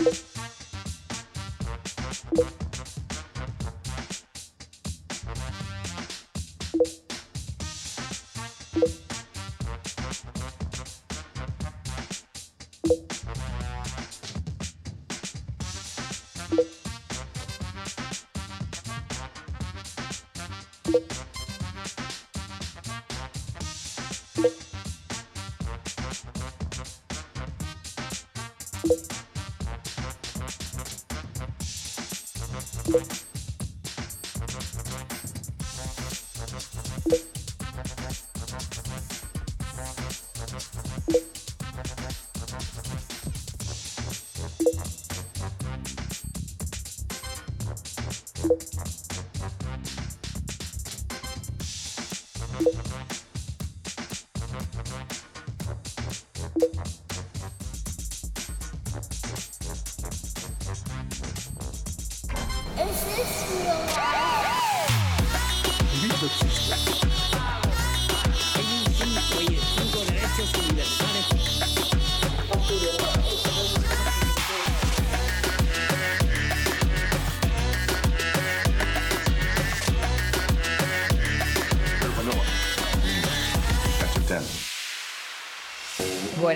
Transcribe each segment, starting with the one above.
you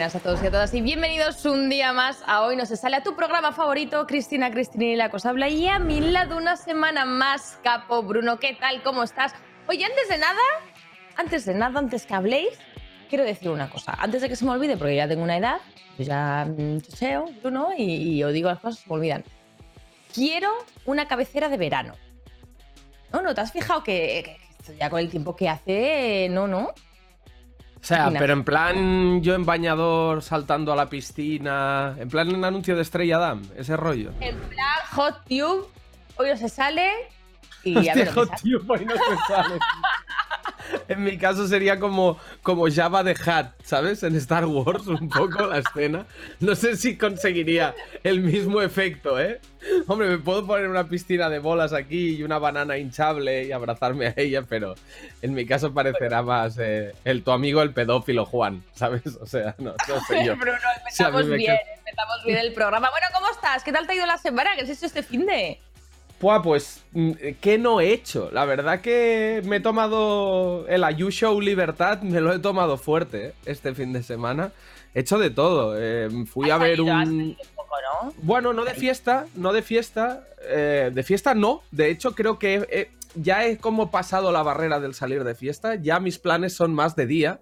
Buenas a todos y a todas y bienvenidos un día más a Hoy No Se Sale, a tu programa favorito, Cristina Cristina y la cosa habla. Y a mi lado una semana más, Capo Bruno, ¿qué tal? ¿Cómo estás? Oye, antes de nada, antes de nada, antes que habléis, quiero decir una cosa. Antes de que se me olvide, porque ya tengo una edad, yo ya mm, choseo, Bruno, y, y os digo las cosas, se me olvidan. Quiero una cabecera de verano. No, no, ¿te has fijado que, que ya con el tiempo que hace, no, no? O sea, pero en plan yo en bañador saltando a la piscina, en plan un anuncio de Estrella Damm, ese rollo. En plan Hot Tube, hoy no se sale y a ver sale. tío, pues no se sale. En mi caso sería como, como Java de Hat, ¿sabes? En Star Wars, un poco la escena. No sé si conseguiría el mismo efecto, ¿eh? Hombre, me puedo poner una piscina de bolas aquí y una banana hinchable y abrazarme a ella, pero en mi caso parecerá más eh, el tu amigo el pedófilo Juan, ¿sabes? O sea, no, no sé yo. Bruno, empezamos me bien, queda- empezamos bien el programa. Bueno, ¿cómo estás? ¿Qué tal te ha ido la semana? ¿Qué has hecho este fin de? Buah, pues, mm, ¿qué no he hecho? La verdad que me he tomado el Ayu Show Libertad, me lo he tomado fuerte ¿eh? este fin de semana. He hecho de todo. eh, fui a ver un... poco, ¿no? Bueno, no de fiesta, no de fiesta. eh, de fiesta no. De hecho, creo que he- ya he como pasado la barrera del salir de fiesta. Ya mis planes son más de día.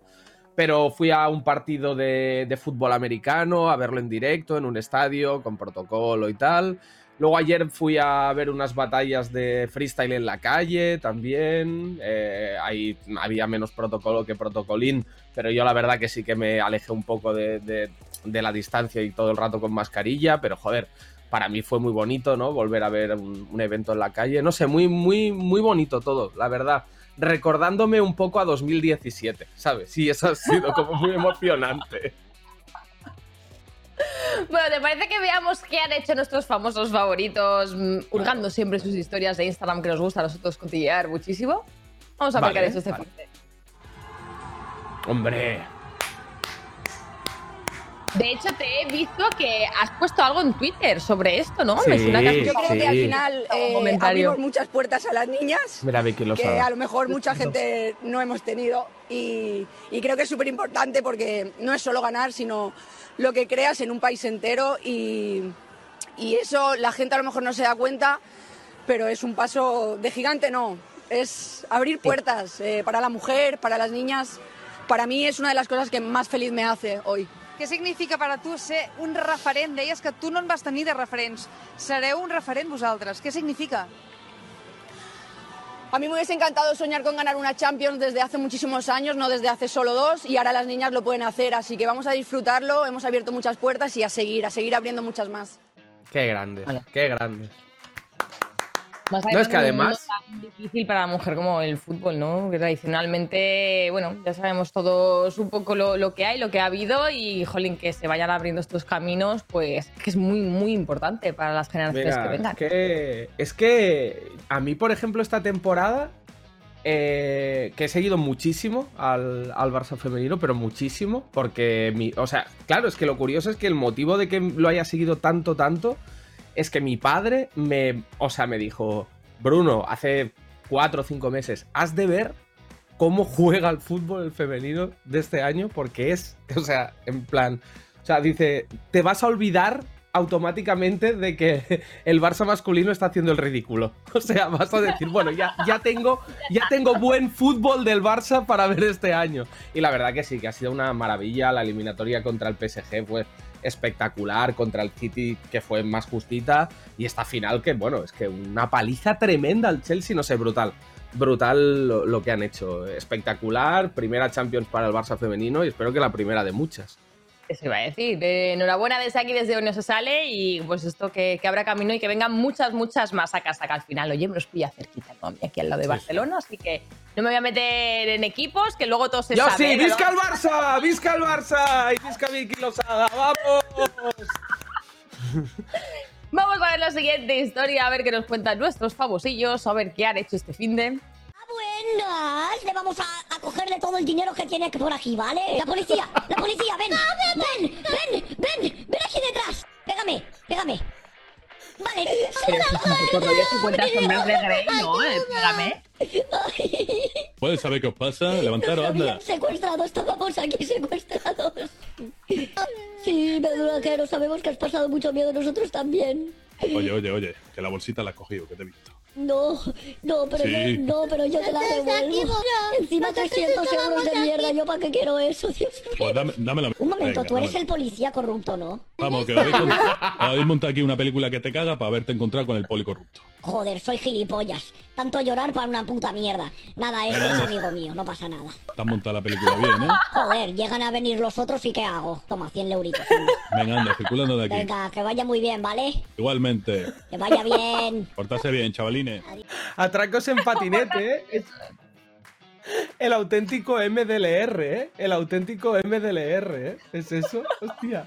Pero fui a un partido de, de fútbol americano, a verlo en directo, en un estadio, con protocolo y tal. Luego ayer fui a ver unas batallas de freestyle en la calle también. Eh, ahí había menos protocolo que protocolín, pero yo la verdad que sí que me alejé un poco de, la distancia y todo el rato con mascarilla, pero joder, para mí fue muy bonito, ¿no? Volver a ver un, un evento en la calle. No sé, muy, muy, muy bonito todo, la verdad. Recordándome un poco a 2017, ¿sabes? Sí, eso ha sido como muy emocionante. Bueno, ¿te parece que veamos qué han hecho nuestros famosos favoritos, mm, hurgando siempre sus historias de Instagram que nos gusta a nosotros cotillear muchísimo? Vamos a Vale, han hecho este vale. de. Hombre, De hecho, te he visto que has puesto algo en Twitter sobre esto, ¿no? Me Sí, suena que has Yo creo que al Sí. final eh, abrimos muchas puertas a las niñas mira Vicky lo que sabe. a lo mejor mucha gente no hemos tenido y, y creo que es súper importante porque no es solo ganar, sino lo que creas en un país entero y, y eso la gente a lo mejor no se da cuenta, pero es un paso de gigante, no, es abrir puertas eh, para la mujer, para las niñas. Para mí es una de las cosas que más feliz me hace hoy. Què significa per a tu ser un referent? Deies que tu no en vas tenir de referents. Sereu un referent vosaltres. Què significa? A mí me hubiese encantado soñar con ganar una Champions desde hace muchísimos años, no desde hace solo dos, y ahora las niñas lo pueden hacer, así que vamos a disfrutarlo, hemos abierto muchas puertas y a seguir, a seguir abriendo muchas más. Qué grande, Vale. qué grande. Más No, es que además- tan difícil para la mujer como el fútbol, ¿no? Que tradicionalmente, bueno, ya sabemos todos un poco lo, lo que hay, lo que ha habido y, jolín, que se vayan abriendo estos caminos, pues que es muy, muy importante para las generaciones que vengan. es que, es que a mí, por ejemplo, esta temporada eh, que he seguido muchísimo al, al, Barça femenino, pero muchísimo, porque, mi, o sea, claro, es que lo curioso es que el motivo de que lo haya seguido tanto, tanto, es que mi padre me, o sea, me dijo, Bruno, hace cuatro o cinco meses, has de ver cómo juega el fútbol el femenino de este año, porque es, o sea, en plan, o sea, dice, te vas a olvidar automáticamente de que el Barça masculino está haciendo el ridículo. O sea, vas a decir, bueno, ya, ya, tengo, ya tengo buen fútbol del Barça para ver este año. Y la verdad que sí, que ha sido una maravilla. La eliminatoria contra el PSG fue espectacular, contra el City que fue más justita. Y esta final que, bueno, es que una paliza tremenda al Chelsea, no sé, brutal. Brutal lo, lo que han hecho. Espectacular. Primera Champions para el Barça femenino y espero que la primera de muchas. Eso iba a decir. De enhorabuena desde aquí, desde donde se sale y pues esto que, que, abra camino y que vengan muchas, muchas más a casa, que al final, oye, me los pilla cerquita, ¿no? aquí al lado de Barcelona, así que no me voy a meter en equipos, que luego todo se Yo sabe. sí, ¡Visca el Barça! ¡Visca el Barça! ¡Y visca Vicky Lozada! ¡Vamos! Vamos a ver la siguiente historia, a ver qué nos cuentan nuestros famosillos, a ver qué han hecho este fin de... Buenas, le vamos a, a, cogerle todo el dinero que tiene por aquí, ¿vale? La policía, la policía, ven, ven, ven, ven, ven aquí detrás. Pégame, pégame. Vale. Todavía 50 sombras de Grey, ¿no? Eh, Pégame. ¿Puedes saber qué os pasa? Levantaros, anda. secuestrados, estábamos aquí secuestrados. Sí, Medulaquero, sabemos que has pasado mucho miedo nosotros también. Oye, oye, oye, que la bolsita la has cogido, que te he visto. No, no, pero Sí. no, no, pero yo te la devuelvo. Encima 300 euros de mierda, ¿yo para qué quiero eso? Dios mío. Pues dame, dámela. Un momento, Venga, tú eres dámela. el policía corrupto, ¿no? Vamos, que habéis, con- habéis montado aquí una película que te caga para haberte encontrado con el poli corrupto. Joder, soy gilipollas. Tanto llorar para una puta mierda. Nada, este es amigo mío, no pasa nada. Te has montado la película bien, ¿eh? Joder, llegan a venir los otros y ¿qué hago? Toma, 100 euritos. anda. Venga, anda, circulando de aquí. Venga, que vaya muy bien, ¿vale? Igualmente. Que vaya bien. Portarse bien, chavalines. Atracos en patinete, ¿eh? El auténtico MDLR, ¿eh? El auténtico MDLR, ¿eh? ¿Es eso? Hostia.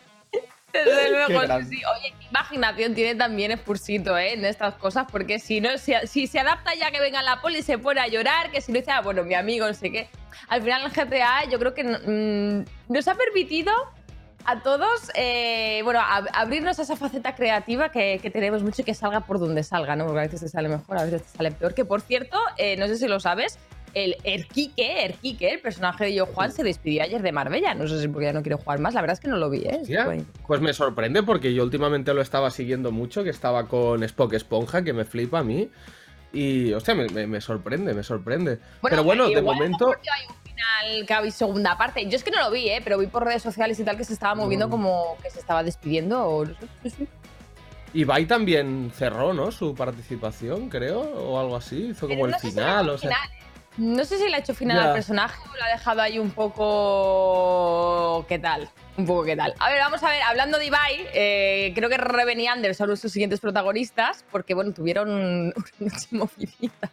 Desde luego, Qué sí. Oye, qué imaginación tiene también Spursito, ¿eh? En estas cosas, porque si no, si, si se adapta ya que venga la poli y se pone a llorar, que si no dice, ah, bueno, mi amigo, no sé qué. Al final el GTA yo creo que mm, nos ha permitido a todos, eh, bueno, ab- abrirnos a esa faceta creativa que, que tenemos mucho y que salga por donde salga, ¿no? Porque a veces te sale mejor, a veces te sale peor. Que por cierto, eh, no sé si lo sabes, el Erquique, Erquique, el personaje de Yo Juan, se despidió ayer de Marbella. No sé si porque ya no quiere jugar más. La verdad es que no lo vi, ¿eh? Hostia, Pues me sorprende porque yo últimamente lo estaba siguiendo mucho, que estaba con Spock Esponja, que me flipa a mí. Y, hostia, me, me- me sorprende, me sorprende. Pero bueno, de momento... hay un final que segunda parte. Yo es que no lo vi, ¿eh? Pero vi por redes sociales y tal que se estaba moviendo No. como que se estaba despidiendo o no sé. Ibai también cerró, ¿no? Su participación, creo, o algo así. Hizo como el final, o sea... final, ¿eh? No sé si le ha hecho final al personaje o lo ha dejado ahí un poco. ¿Qué tal? Un poco qué tal. A ver, vamos a ver, hablando de Ibai, eh, creo que Reven y Anders son nuestros siguientes protagonistas, porque bueno, tuvieron una noche movidita.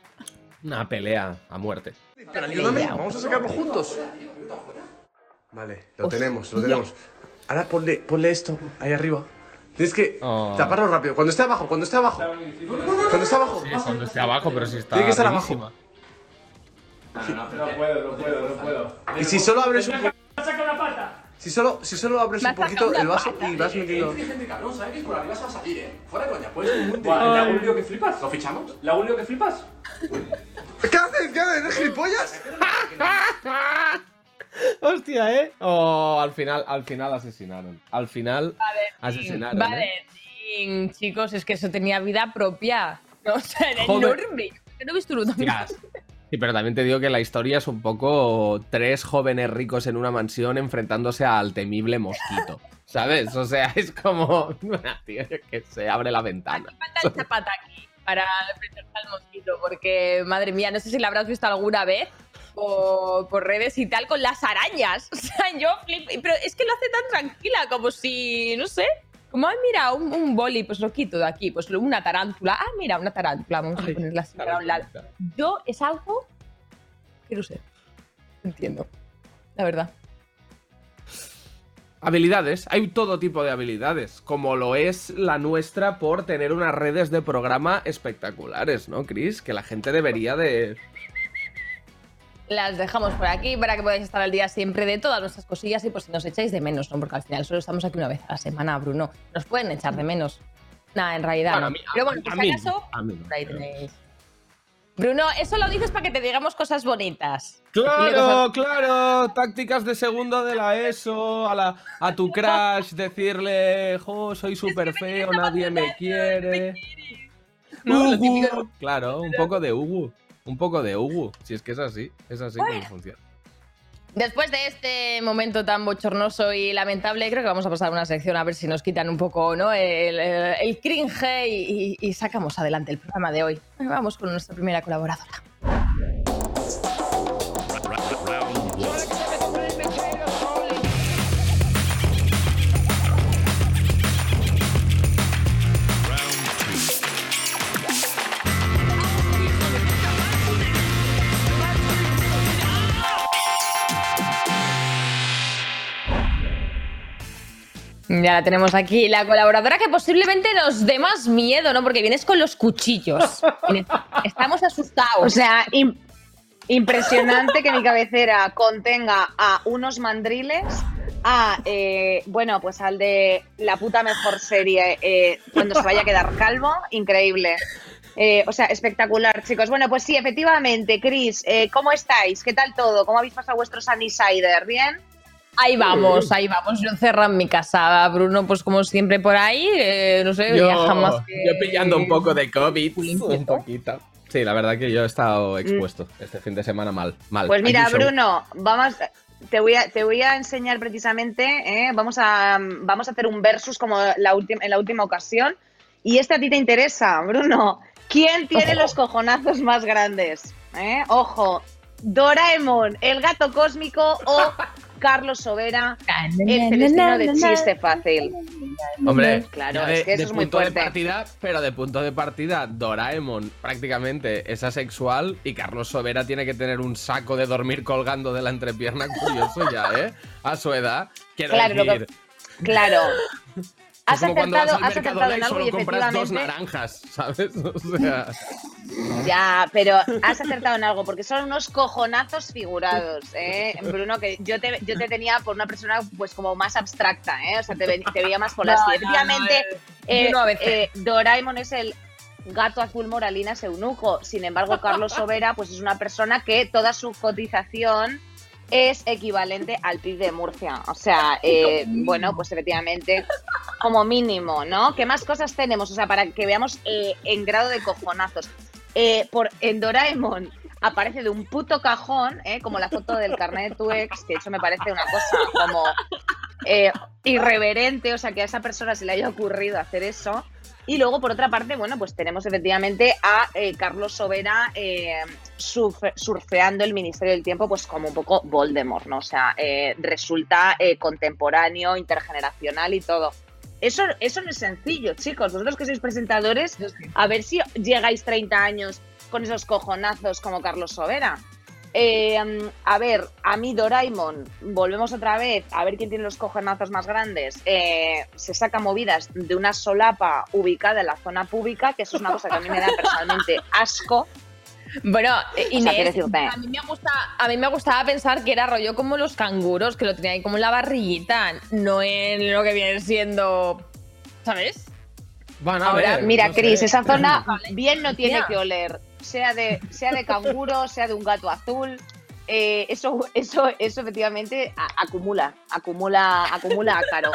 Una pelea a muerte. Pero ayúdame, vamos a sacarlo juntos. Vale, lo Hostia. tenemos, lo tenemos. Ahora ponle, ponle esto ahí arriba. Tienes que Oh. taparlo rápido. Cuando esté abajo, cuando esté abajo. Cuando esté abajo. Sí, cuando esté abajo, pero si está Tiene que estar arribísima. Y si solo abres un poquito. Si solo, si solo abres un poquito el una vaso pata. y vas metiendo. cabrón, ¿sabes que por arriba se va a salir, eh? Fuera coña, puedes un mundial. Buah, ¿Le hago un lío que flipas? ¿Lo fichamos? ¿Le hago un lío que flipas? ¿Qué haces? ¿Qué haces? ¿Eres gilipollas? Hostia, ¿eh? Oh, al final, al final asesinaron. Al final asesinaron. ¿eh? Vale, chicos, es que eso tenía vida propia. No, o sea, era Joder. enorme. No he visto. Sí, pero también te digo que la historia es un poco tres jóvenes ricos en una mansión enfrentándose al temible mosquito. ¿Sabes? O sea, es como. Tío, que se abre la ventana. Hace falta el chapata aquí para enfrentarse al mosquito, porque madre mía, no sé si la habrás visto alguna vez por, por redes y tal con las arañas. O sea, yo flipo, pero es que lo hace tan tranquila, como si, no sé, como, ay, mira, un, un boli, pues lo quito de aquí, pues una tarántula, ah, mira, una tarántula, vamos a ponerla así para un lado. Yo es algo que no sé, entiendo, la verdad. Habilidades, hay todo tipo de habilidades, como lo es la nuestra por tener unas redes de programa espectaculares, ¿no, Chris? Que la gente debería de... las dejamos por aquí para que podáis estar al día siempre de todas nuestras cosillas y por si nos echáis de menos, ¿no? Porque al final solo estamos aquí una vez a la semana, Bruno. Nos pueden echar de menos. Nada, en realidad Bueno, no. a mí- Pero bueno, por si acaso, ahí tenéis. Bruno, eso lo dices para que te digamos cosas bonitas. Claro, cosas- claro, tácticas de segundo de la ESO, a, la, a tu crush, decirle, jo, soy súper feo, nadie me quiere. No, lo Ugu. típico. Claro, un poco de Ugu, un poco de Ugu, si es que es así, es así como funciona. Después de este momento tan bochornoso y lamentable, creo que vamos a pasar a una sección a ver si nos quitan un poco ¿no? el, cringe y sacamos adelante el programa de hoy. Vamos con nuestra primera colaboradora. Ya la tenemos aquí, la colaboradora que posiblemente nos dé más miedo, ¿no? Porque vienes con los cuchillos. Estamos asustados. O sea, im- impresionante que mi cabecera contenga a unos mandriles, a, eh, bueno, pues al de la puta mejor serie eh, cuando se vaya a quedar calvo, increíble. Eh, o sea, espectacular, chicos. Bueno, pues sí, efectivamente, Chris, eh, ¿cómo estáis? ¿Qué tal todo? ¿Cómo habéis pasado vuestro Sunnyside? ¿Bien? Ahí vamos, ahí vamos. Yo encerrado en mi casa, Bruno, pues como siempre por ahí, eh, no sé, que... yo pillando un poco de COVID, un poquito. Sí, la verdad que yo he estado expuesto este fin de semana mal, mal. Pues mira. Bruno, vamos, te voy a, te voy a enseñar precisamente, ¿eh? vamos, a, vamos a hacer un versus como la última, en la última ocasión. Y este a ti te interesa, Bruno. ¿Quién tiene los cojonazos más grandes? ¿Eh? Ojo, Doraemon, el gato cósmico o Carlos Sobera, el celestino de chiste fácil. Hombre, Claro, de, es que eso de es muy punto de partida, pero de punto de partida, Doraemon prácticamente es asexual y Carlos Sobera tiene que tener un saco de dormir colgando de la entrepierna curioso ya, ¿eh? A su edad. Quiero Claro, lo que- decir, Claro. Has acertado, has acertado en y algo y solo compras dos efectivamente. naranjas, ¿sabes? O sea, Ya, pero has acertado en algo, porque son unos cojonazos figurados, ¿eh? Bruno, que yo te, yo te tenía por una persona pues como más abstracta, ¿eh? O sea, te, ve- te veía más Polanski. no, Efectivamente, no, eh, veces. eh, Doraemon es el gato azul moralina eunuco. Sin embargo, Carlos Sobera pues es una persona que toda su cotización es equivalente al PIB de Murcia. O sea, eh, bueno, pues efectivamente, como mínimo, ¿no? ¿Qué más cosas tenemos? O sea, para que veamos eh, en grado de cojonazos. Eh, por, en Doraemon aparece de un puto cajón, ¿eh? como la foto del carnet de tu ex, que eso me parece una cosa como eh, irreverente, o sea, que a esa persona se le haya ocurrido hacer eso. Y luego, por otra parte, bueno, pues tenemos efectivamente a eh, Carlos Sobera eh, surfe- surfeando el Ministerio del Tiempo, pues como un poco Voldemort, ¿no? O sea, eh, resulta eh, contemporáneo, intergeneracional y todo. Eso, eso no es sencillo, chicos. Vosotros que sois presentadores, a ver si llegáis 30 años con esos cojonazos como Carlos Sobera. Eh, a ver, a mí Doraemon, volvemos otra vez a ver quién tiene los cojonazos más grandes. Eh, se saca movidas de una solapa ubicada en la zona pública, que eso es una cosa que a mí me da personalmente asco. Bueno, eh, O sea, Inés, decirte- a, mí me gusta, a mí me gustaba pensar que era rollo como los canguros, que lo tenía ahí como en la barriguita, no en lo que viene siendo, ¿sabes? Van a Ahora, ver, Mira, no. Cris, esa zona bien no tiene que oler, sea de, sea de canguro, sea de un gato azul. eh, eso, eso, eso efectivamente acumula, acumula, acumula ácaro.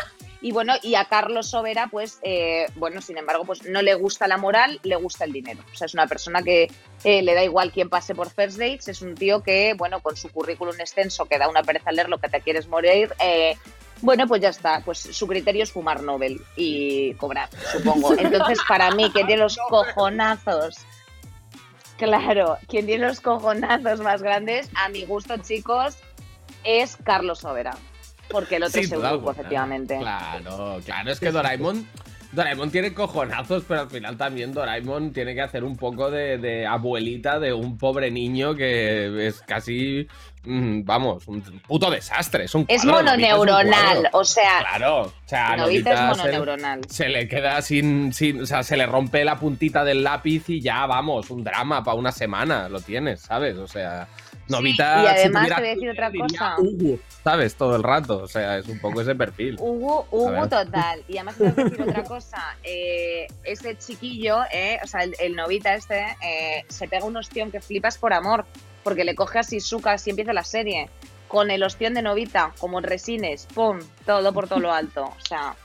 Y bueno, y a Carlos Sobera, pues, eh, bueno, sin embargo, pues no le gusta la moral, le gusta el dinero. O sea, es una persona que eh, le da igual quién pase por First Dates, es un tío que, bueno, con su currículum extenso, que da una pereza leer lo que te quieres morir, eh, bueno, pues ya está. Pues su criterio es fumar Nobel y cobrar, supongo. Entonces, para mí, que tiene los cojonazos. Claro, quien tiene los cojonazos más grandes, a mi gusto, chicos, es Carlos Sobera. Porque el otro es alguna. efectivamente. Claro, claro, es que Doraemon. Doraemon tiene cojonazos, pero al final también Doraemon tiene que hacer un poco de, de abuelita de un pobre niño que es casi, mm, vamos, un puto desastre. Es, un Es cuadro, es un mononeuronal, o sea, Claro, o sea, Novita es Novita se- mononeuronal. se le queda sin, sin. O sea, se le rompe la puntita del lápiz y ya, vamos, un drama para una semana lo tienes, ¿sabes? O sea, Novita, y además si tuviera te voy a decir otra diría cosa. Hugo, ¿sabes? Todo el rato. O sea, es un poco ese perfil. Hugo, Hugo total. Y además te voy a decir otra cosa. Eh, ese chiquillo, eh, o sea, el, el novita este, eh, se pega un ostión que flipas por amor. Porque le coge a Shizuka así empieza la serie. Con el ostión de novita, como en resines, pum, todo por todo lo alto. O sea,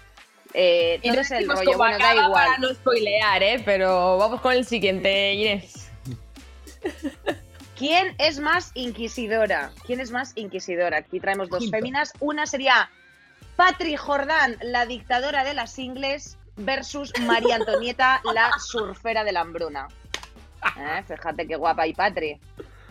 eh, Y todo no es el rollo. Bueno, da igual. Para no spoilear, ¿eh? Pero vamos con el siguiente, Inés. ¿Quién es más inquisidora? ¿Quién es más inquisidora? Aquí traemos dos Ojito. féminas. Una sería Patri Jordán, la dictadora de las ingles, versus María Antonieta, la surfera de la hambruna. Eh, Fíjate qué guapa y Patri.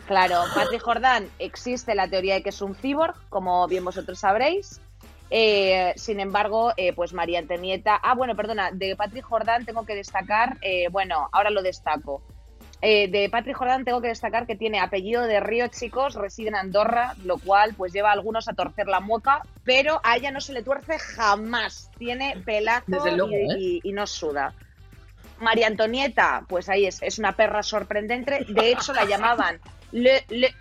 Claro, Patri Jordán, existe la teoría de que es un cyborg, como bien vosotros sabréis. Eh, sin embargo, eh, pues María Antonieta. Ah, bueno, perdona, de Patri Jordán tengo que destacar, bueno, ahora lo destaco. Eh, de Patri Jordán tengo que destacar que tiene apellido de Río, chicos, reside en Andorra, lo cual pues lleva a algunos a torcer la mueca, pero a ella no se le tuerce jamás. Tiene pelazo Desde luego, y, ¿eh? y- y no suda. María Antonieta, pues ahí es, es una perra sorprendente. De hecho, la llamaban Le, le,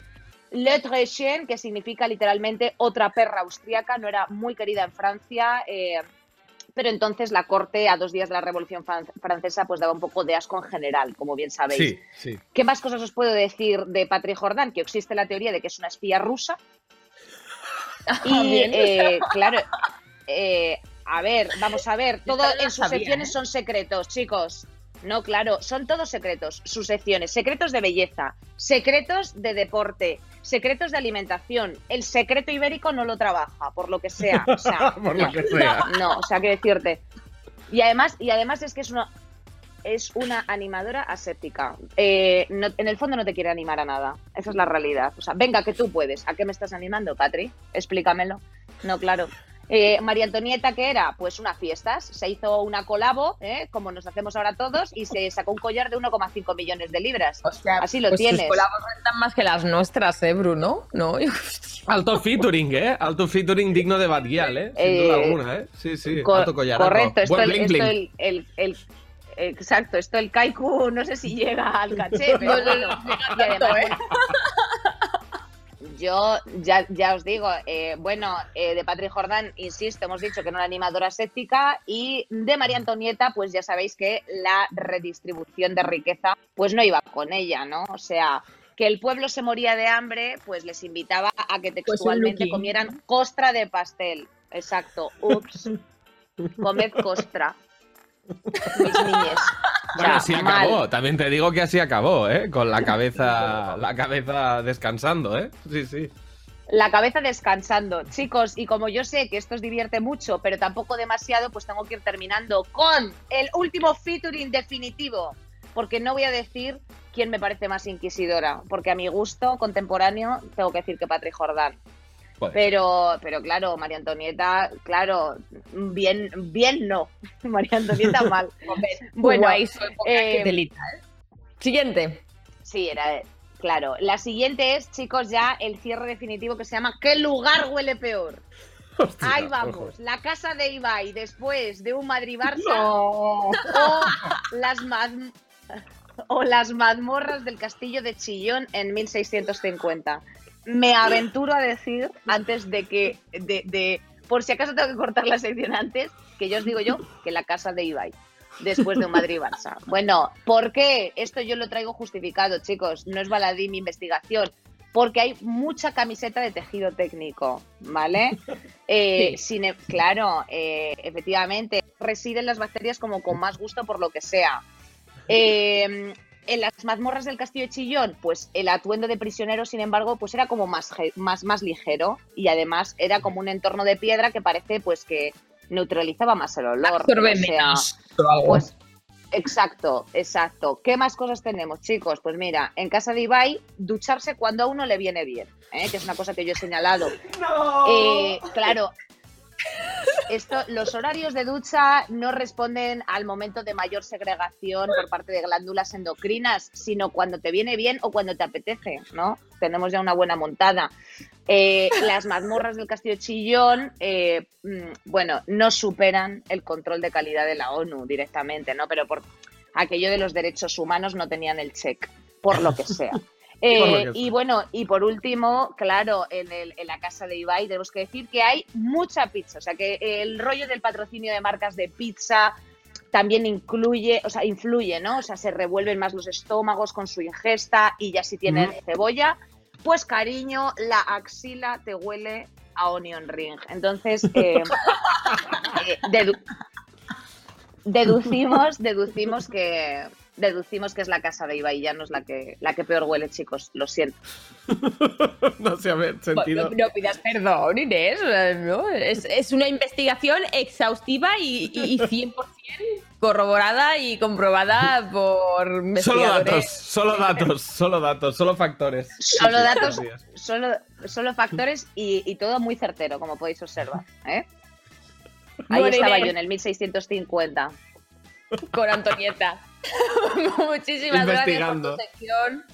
que significa literalmente otra perra austríaca. No era muy querida en Francia. eh, pero entonces la corte, a dos días de la Revolución Fran- Francesa, pues daba un poco de asco en general, como bien sabéis. Sí, sí. ¿Qué más cosas os puedo decir de Patri Jordán? Que existe la teoría de que es una espía rusa. Y Bien. eh, claro, eh, a ver, vamos a ver, todo en sus sabía, secciones ¿eh? son secretos, chicos. No, claro, son todos secretos, sus secciones, secretos de belleza, secretos de deporte, secretos de alimentación. El secreto ibérico no lo trabaja, por lo que sea. O sea, Por lo no. que sea. No, o sea, que decirte. Y además, y además es que es una es una animadora aséptica. Eh, no- en el fondo no te quiere animar a nada. Esa es la realidad. O sea, venga, que tú puedes. ¿A qué me estás animando, Patri? Explícamelo. No, claro. Eh, María Antonieta, ¿qué era? Pues unas fiestas. Se hizo una colabo, ¿eh? como nos hacemos ahora todos, y se sacó un collar de 1,5 millones de libras. Así lo pues tienes. Sus colabos rentan más que las nuestras, ¿eh, Bruno? No, Alto featuring, ¿eh? Alto featuring digno de Batguial, ¿eh? Sin Eh, duda alguna, ¿eh? Sí, sí. Co- alto collaraco. correcto, esto, el, bling esto el, el- el- exacto, esto el kaiku no sé si llega al caché, pero No, no, bueno, no llega y además, tanto, ¿eh? Yo ya, ya os digo, eh, bueno, eh, de Patrick Jordan, insisto, hemos dicho que no era animadora séptica y de María Antonieta, pues ya sabéis que la redistribución de riqueza, pues no iba con ella, ¿no? O sea, que el pueblo se moría de hambre, pues les invitaba a que textualmente Lucky. comieran costra de pastel. Exacto, ups, comed costra. Mis niñes. Bueno, así acabó. También te digo que así acabó, ¿eh? Con la cabeza, la cabeza descansando, ¿eh? Sí, sí. La cabeza descansando. Chicos, y como yo sé que esto os divierte mucho, pero tampoco demasiado, pues tengo que ir terminando con el último featuring definitivo. Porque no voy a decir quién me parece más inquisidora, porque a mi gusto contemporáneo tengo que decir que Patrick Jordán. Pero, pero claro, María Antonieta, claro, bien, bien no. María Antonieta mal. Bueno, Guay, eh, ¿eh? Siguiente. Sí, era claro. La siguiente es, chicos, ya el cierre definitivo que se llama ¿Qué lugar huele peor? hostia, Ahí ojo. vamos, la casa de Ibai después de un Madrid-Barça No. o las maz- o las mazmorras del castillo de Chillón en 1650. Me aventuro a decir, antes de que, de, de- por si acaso tengo que cortar la sección antes, que yo os digo yo, que la casa de Ibai, después de un Madrid-Barça. Bueno, ¿por qué? Esto yo lo traigo justificado, chicos, no es baladí mi investigación. Porque hay mucha camiseta de tejido técnico, ¿vale? Eh, sin e- claro, eh, efectivamente, residen las bacterias como con más gusto por lo que sea. Eh, en las mazmorras del castillo de Chillón, pues el atuendo de prisionero, sin embargo, pues era como más, más, más ligero y además era como un entorno de piedra que parece pues que neutralizaba más el olor. Absorbe o sea, pues exacto, exacto. ¿Qué más cosas tenemos, chicos? Pues mira, en casa de Ibai, ducharse cuando a uno le viene bien, ¿eh? que es una cosa que yo he señalado. Eh, claro, esto, los horarios de ducha no responden al momento de mayor segregación por parte de glándulas endocrinas, sino cuando te viene bien o cuando te apetece, ¿no? Tenemos ya una buena montada. Eh, las mazmorras del Castillo Chillón, eh, mm, bueno, no superan el control de calidad de la ONU directamente, ¿no? Pero por aquello de los derechos humanos no tenían el check, por lo que sea. Eh, y bueno, y por último, claro, en, el- en la casa de Ibai tenemos que decir que hay mucha pizza. O sea, que el rollo del patrocinio de marcas de pizza también incluye, o sea, influye, ¿no? O sea, se revuelven más los estómagos con su ingesta y ya si tienen cebolla, pues cariño, la axila te huele a onion ring. Entonces, eh, eh, dedu- deducimos, deducimos que deducimos que es la casa de Ibai, ya no es la que la que peor huele, chicos. Lo siento. no sé, a ver, No, sentido. no pidas perdón, Inés. ¿no? Es, es una investigación exhaustiva y, y- y 100% corroborada y comprobada por Solo datos, solo datos, solo datos, solo factores. Solo datos, solo, solo factores y, y todo muy certero, como podéis observar. ¿eh? Ahí Bueno, estaba Inés. yo en el 1650. con Antonieta. Muchísimas gracias por tu sección.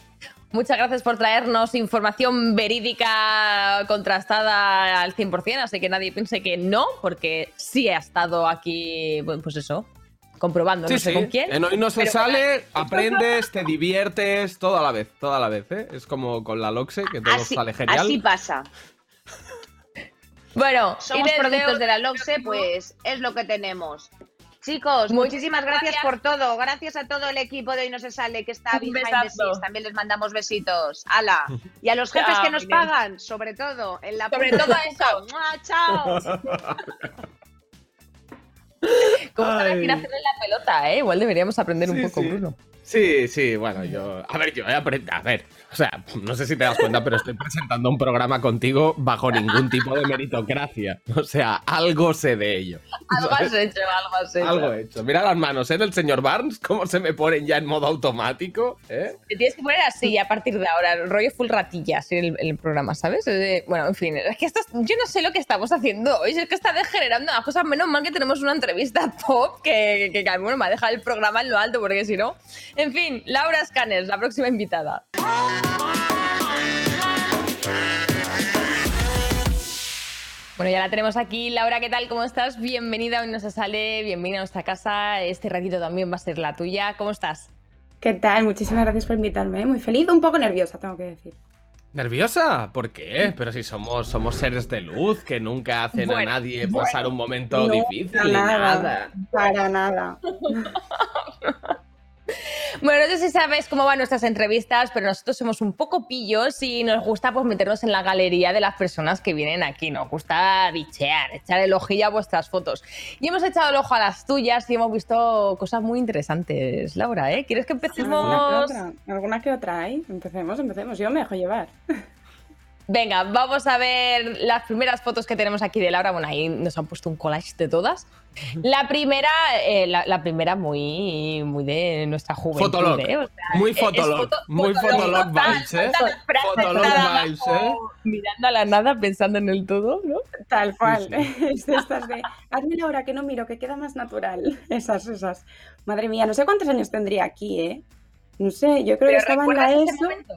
Muchas gracias por traernos información verídica contrastada al 100%, así que nadie piense que no, porque sí ha estado aquí, bueno, pues eso, comprobando, Sí, no sé sí. con quién. En hoy no se sale, aprendes, te diviertes, todo a la vez, todo a la vez, ¿eh? Es como con la Loxe, que todo Así, sale genial. así pasa. Bueno, Somos productos de la LOXE, pues es lo que tenemos. Chicos, muchísimas gracias, gracias. por todo. Gracias a todo el equipo de Hoy No Se Sale que está behind the besazo. scenes. También les mandamos besitos. ¡Hala! Y a los jefes Chao, que nos pagan, sobre todo, en la Sobre todo eso. ¡Chao! ¿Cómo están aquí Ay. en hacerle la pelota, eh? Igual deberíamos aprender un poco, sí. Bruno. Sí, sí, bueno, yo. A ver, yo he aprendido. A ver, o sea, no sé si te das cuenta, pero estoy presentando un programa contigo bajo ningún tipo de meritocracia. O sea, algo sé de ello. Algo has hecho, algo has hecho. Algo he hecho. Mira las manos, ¿eh? Del señor Barnes, cómo se me ponen ya en modo automático, ¿eh? Te tienes que poner así a partir de ahora, el rollo full ratilla, así en el, el programa, ¿sabes? Bueno, en fin, es que esto es- yo no sé lo que estamos haciendo hoy, es que está degenerando las cosas, menos mal que tenemos una entrevista top que, que, que, bueno, me ha dejado el programa en lo alto, porque si no... En fin, Laura Scanners, la próxima invitada. Bueno, ya la tenemos aquí. Laura, ¿qué tal? ¿Cómo estás? Bienvenida, hoy no se sale, bienvenida a nuestra casa. Este ratito también va a ser la tuya. ¿Cómo estás? ¿Qué tal? Muchísimas gracias por invitarme. Muy feliz, un poco nerviosa, tengo que decir. ¿Nerviosa? ¿Por qué? Pero si somos, somos seres de luz que nunca hacen Bueno, a nadie bueno, pasar un momento No, difícil. para nada. Para nada. Bueno, no sé si sabes cómo van nuestras entrevistas, pero nosotros somos un poco pillos y nos gusta pues meternos en la galería de las personas que vienen aquí. Nos gusta bichear, echar el ojillo a vuestras fotos. Y hemos echado el ojo a las tuyas y hemos visto cosas muy interesantes, Laura, ¿eh? ¿Quieres que Alguna empecemos? que otra, alguna que otra hay. Empecemos, empecemos. Yo me dejo llevar. Venga, vamos a ver las primeras fotos que tenemos aquí de Laura. Bueno, ahí nos han puesto un collage de todas. La primera, eh, la, la primera muy, muy de nuestra juventud. Fotolog. ¿eh? O sea, Muy fotolog. foto- Muy fotolog total, vibes, ¿eh? Fotolog vibes, ¿eh? Mirando a la nada, pensando en el todo, ¿no? Tal cual. Estas de, hazme la hora que no miro, que queda más natural. Esas, esas. Madre mía, no sé cuántos años tendría aquí, ¿eh? No sé, yo creo que estaba en la ¿recuerdas ese ESO. momento?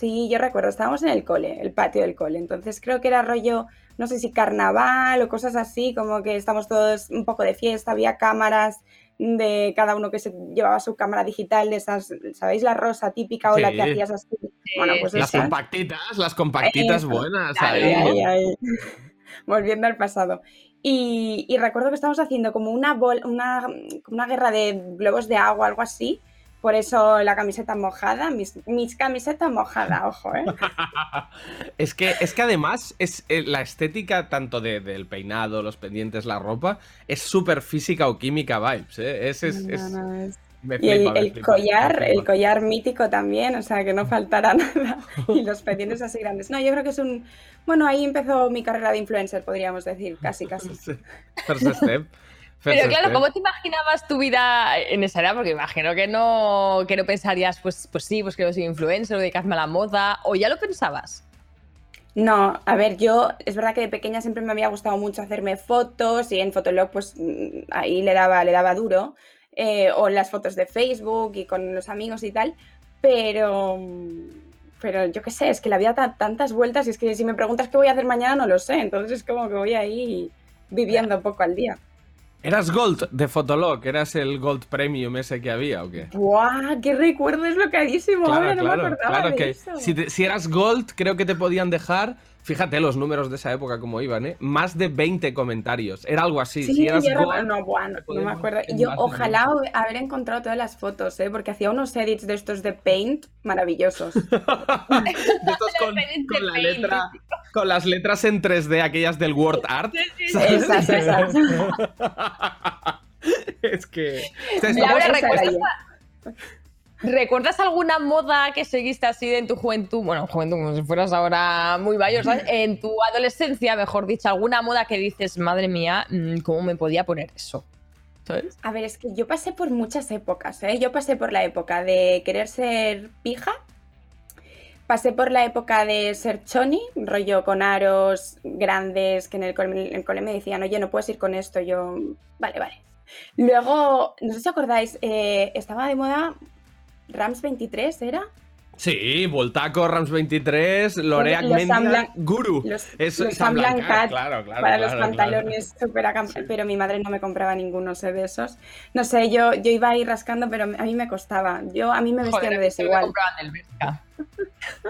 Sí, yo recuerdo, estábamos en el cole, el patio del cole. Entonces creo que era rollo, no sé si carnaval o cosas así, como que estamos todos un poco de fiesta, había cámaras de cada uno que se llevaba su cámara digital, de esas, ¿sabéis? La rosa típica o la que hacías así. Bueno, pues Las esas. compactitas, las compactitas buenas. Ahí, ahí. ahí. Volviendo al pasado. Y, y recuerdo que estábamos haciendo como una, bol- una, como una guerra de globos de agua, algo así. Por eso la camiseta mojada, mis, mis camisetas mojadas, ojo, ¿eh? Es que, es que además es eh, la estética tanto de- del peinado, los pendientes, la ropa, es súper física o química vibes. ¿eh? Es, es, No, no, es- me Y el, flipa, el flipa, collar, el collar mítico también, o sea, que no faltara nada. Y los pendientes así grandes. No, yo creo que es un... Bueno, ahí empezó mi carrera de influencer, podríamos decir, casi, casi. First step. Pero claro. ¿cómo te imaginabas tu vida en esa edad? Porque imagino que no, que no pensarías, pues, pues sí, pues quiero ser influencer o dedicarme a la moda, o ya lo pensabas. No, a ver, yo es verdad que de pequeña siempre me había gustado mucho hacerme fotos y en Fotolog pues mm, ahí le daba, le daba duro, eh, o las fotos de Facebook y con los amigos y tal, pero, pero yo qué sé, es que la vida da tantas vueltas y es que si me preguntas qué voy a hacer mañana no lo sé, entonces es como que voy ahí viviendo un poco al día. ¿Eras Gold de Fotolog? ¿Eras el Gold Premium ese que había o qué? ¡Buah! ¡Qué recuerdo es locadísimo! Ahora no me acordaba claro de que eso. si, te- si eras Gold, creo que te podían dejar, fíjate los números de esa época como iban, ¿eh? Más de 20 comentarios. Era algo así. Sí, si eras yo no, buah, no, me acuerdo. Yo de ojalá haber encontrado todas las fotos, ¿eh? Porque hacía unos edits de estos de Paint maravillosos. de estos con, con la letra, con las letras en 3D, aquellas del Word Art. ¿sabes? Esas, esas. es que. ¿recuerdas, yo. ¿Recuerdas alguna moda que seguiste así de en tu juventud? Bueno, juventud, como si fueras ahora muy mayor, ¿sabes? En tu adolescencia, mejor dicho, alguna moda que dices, madre mía, mm, ¿cómo me podía poner eso? ¿Sabes? A ver, es que yo pasé por muchas épocas, ¿eh? Yo pasé por la época de querer ser pija, pasé por la época de ser choni, rollo con aros grandes, que en el cole, en el cole me decían, oye, no puedes ir con esto, yo, vale, vale. Luego, no sé si acordáis, eh, estaba de moda Rams 23, ¿era? Sí, Voltaco, Rams 23, Loreac Los Mendia, Guru. Los, Eso, los y Sam Samblan Blancat, Cat claro, claro. para los claro, claro. pantalones súper acamp- pero mi madre no me compraba ninguno sé, de esos. No sé, yo, yo iba ahí rascando, pero a mí me costaba. Yo, a mí me vestían Joder, de a se me desigual. compraban del Bershka.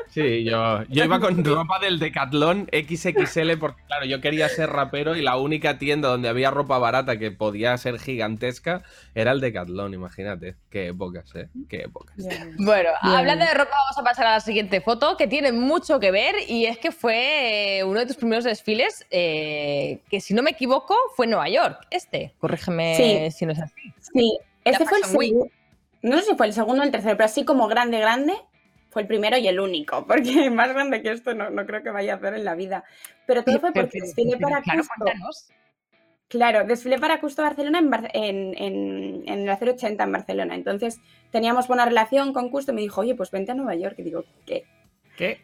Sí, yo, yo iba con ropa del Decathlon XXL porque, claro, yo quería ser rapero y la única tienda donde había ropa barata que podía ser gigantesca era el Decathlon, imagínate. Qué épocas, ¿eh? Qué épocas. Bueno, Bien. hablando de ropa, vamos a pasar a la siguiente foto que tiene mucho que ver y es que fue eh, uno de tus primeros desfiles eh, que, si no me equivoco, fue en Nueva York. Este, corrígeme Sí. si no es así. Sí, este fue el segundo. No sé si fue el segundo o el tercero, pero así como grande, grande, fue el primero y el único, porque más grande que esto no, no creo que vaya a hacer en la vida. Pero todo fue porque desfilé para claro, cuéntanos. Claro, desfilé para Custo Barcelona en, Bar- en, en, en el 080 en Barcelona. Entonces teníamos buena relación con Custo y me dijo, oye, pues vente a Nueva York. Y digo, ¿qué? ¿Qué?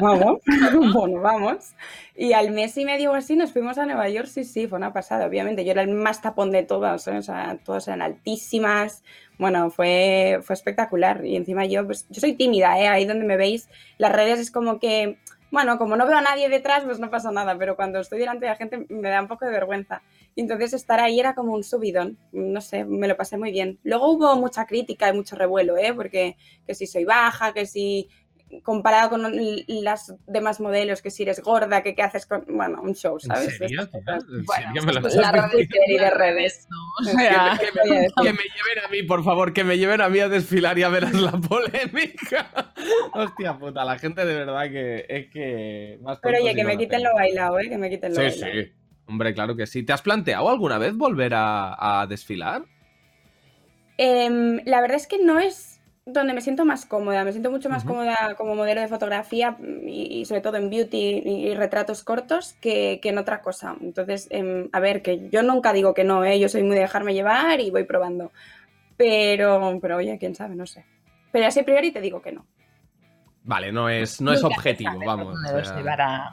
Vamos, bueno, vamos. Y al mes y medio así nos fuimos a Nueva York, sí, sí, fue una pasada, obviamente. Yo era el más tapón de todas, ¿eh? o sea, todas eran altísimas. Bueno, fue, fue espectacular. Y encima yo, pues, yo soy tímida, ¿eh? Ahí donde me veis, las redes es como que, bueno, como no veo a nadie detrás, pues no pasa nada, pero cuando estoy delante de la gente me da un poco de vergüenza. Y entonces estar ahí era como un subidón, no sé, me lo pasé muy bien. Luego hubo mucha crítica y mucho revuelo, ¿eh? Porque que si soy baja, que si comparado con las demás modelos, que si eres gorda, que qué haces con... Bueno, un show, ¿En ¿sabes? ¿En Bueno, serio me lo pues la red de redes. O Es sea, que- que voy a decir. Que me lleven a mí, por favor, que me lleven a mí a desfilar y a verás la polémica. Hostia puta, la gente de verdad que es que... más Pero oye, que no me quiten lo bailado, ¿eh? Que me quiten lo Sí, bailado. sí. Hombre, claro que sí. ¿Te has planteado alguna vez volver a, a desfilar? Em, la verdad es que no es donde me siento más cómoda. Me siento mucho más cómoda como modelo de fotografía y, y sobre todo en beauty y, y retratos cortos que, que en otra cosa. Entonces, em, a ver, que yo nunca digo que no, ¿eh? Yo soy muy de dejarme llevar y voy probando. Pero, pero oye, quién sabe, no sé. Pero así a priori te digo que no. Vale, no es, no es objetivo, sabe vamos. dónde o los sea, llevará.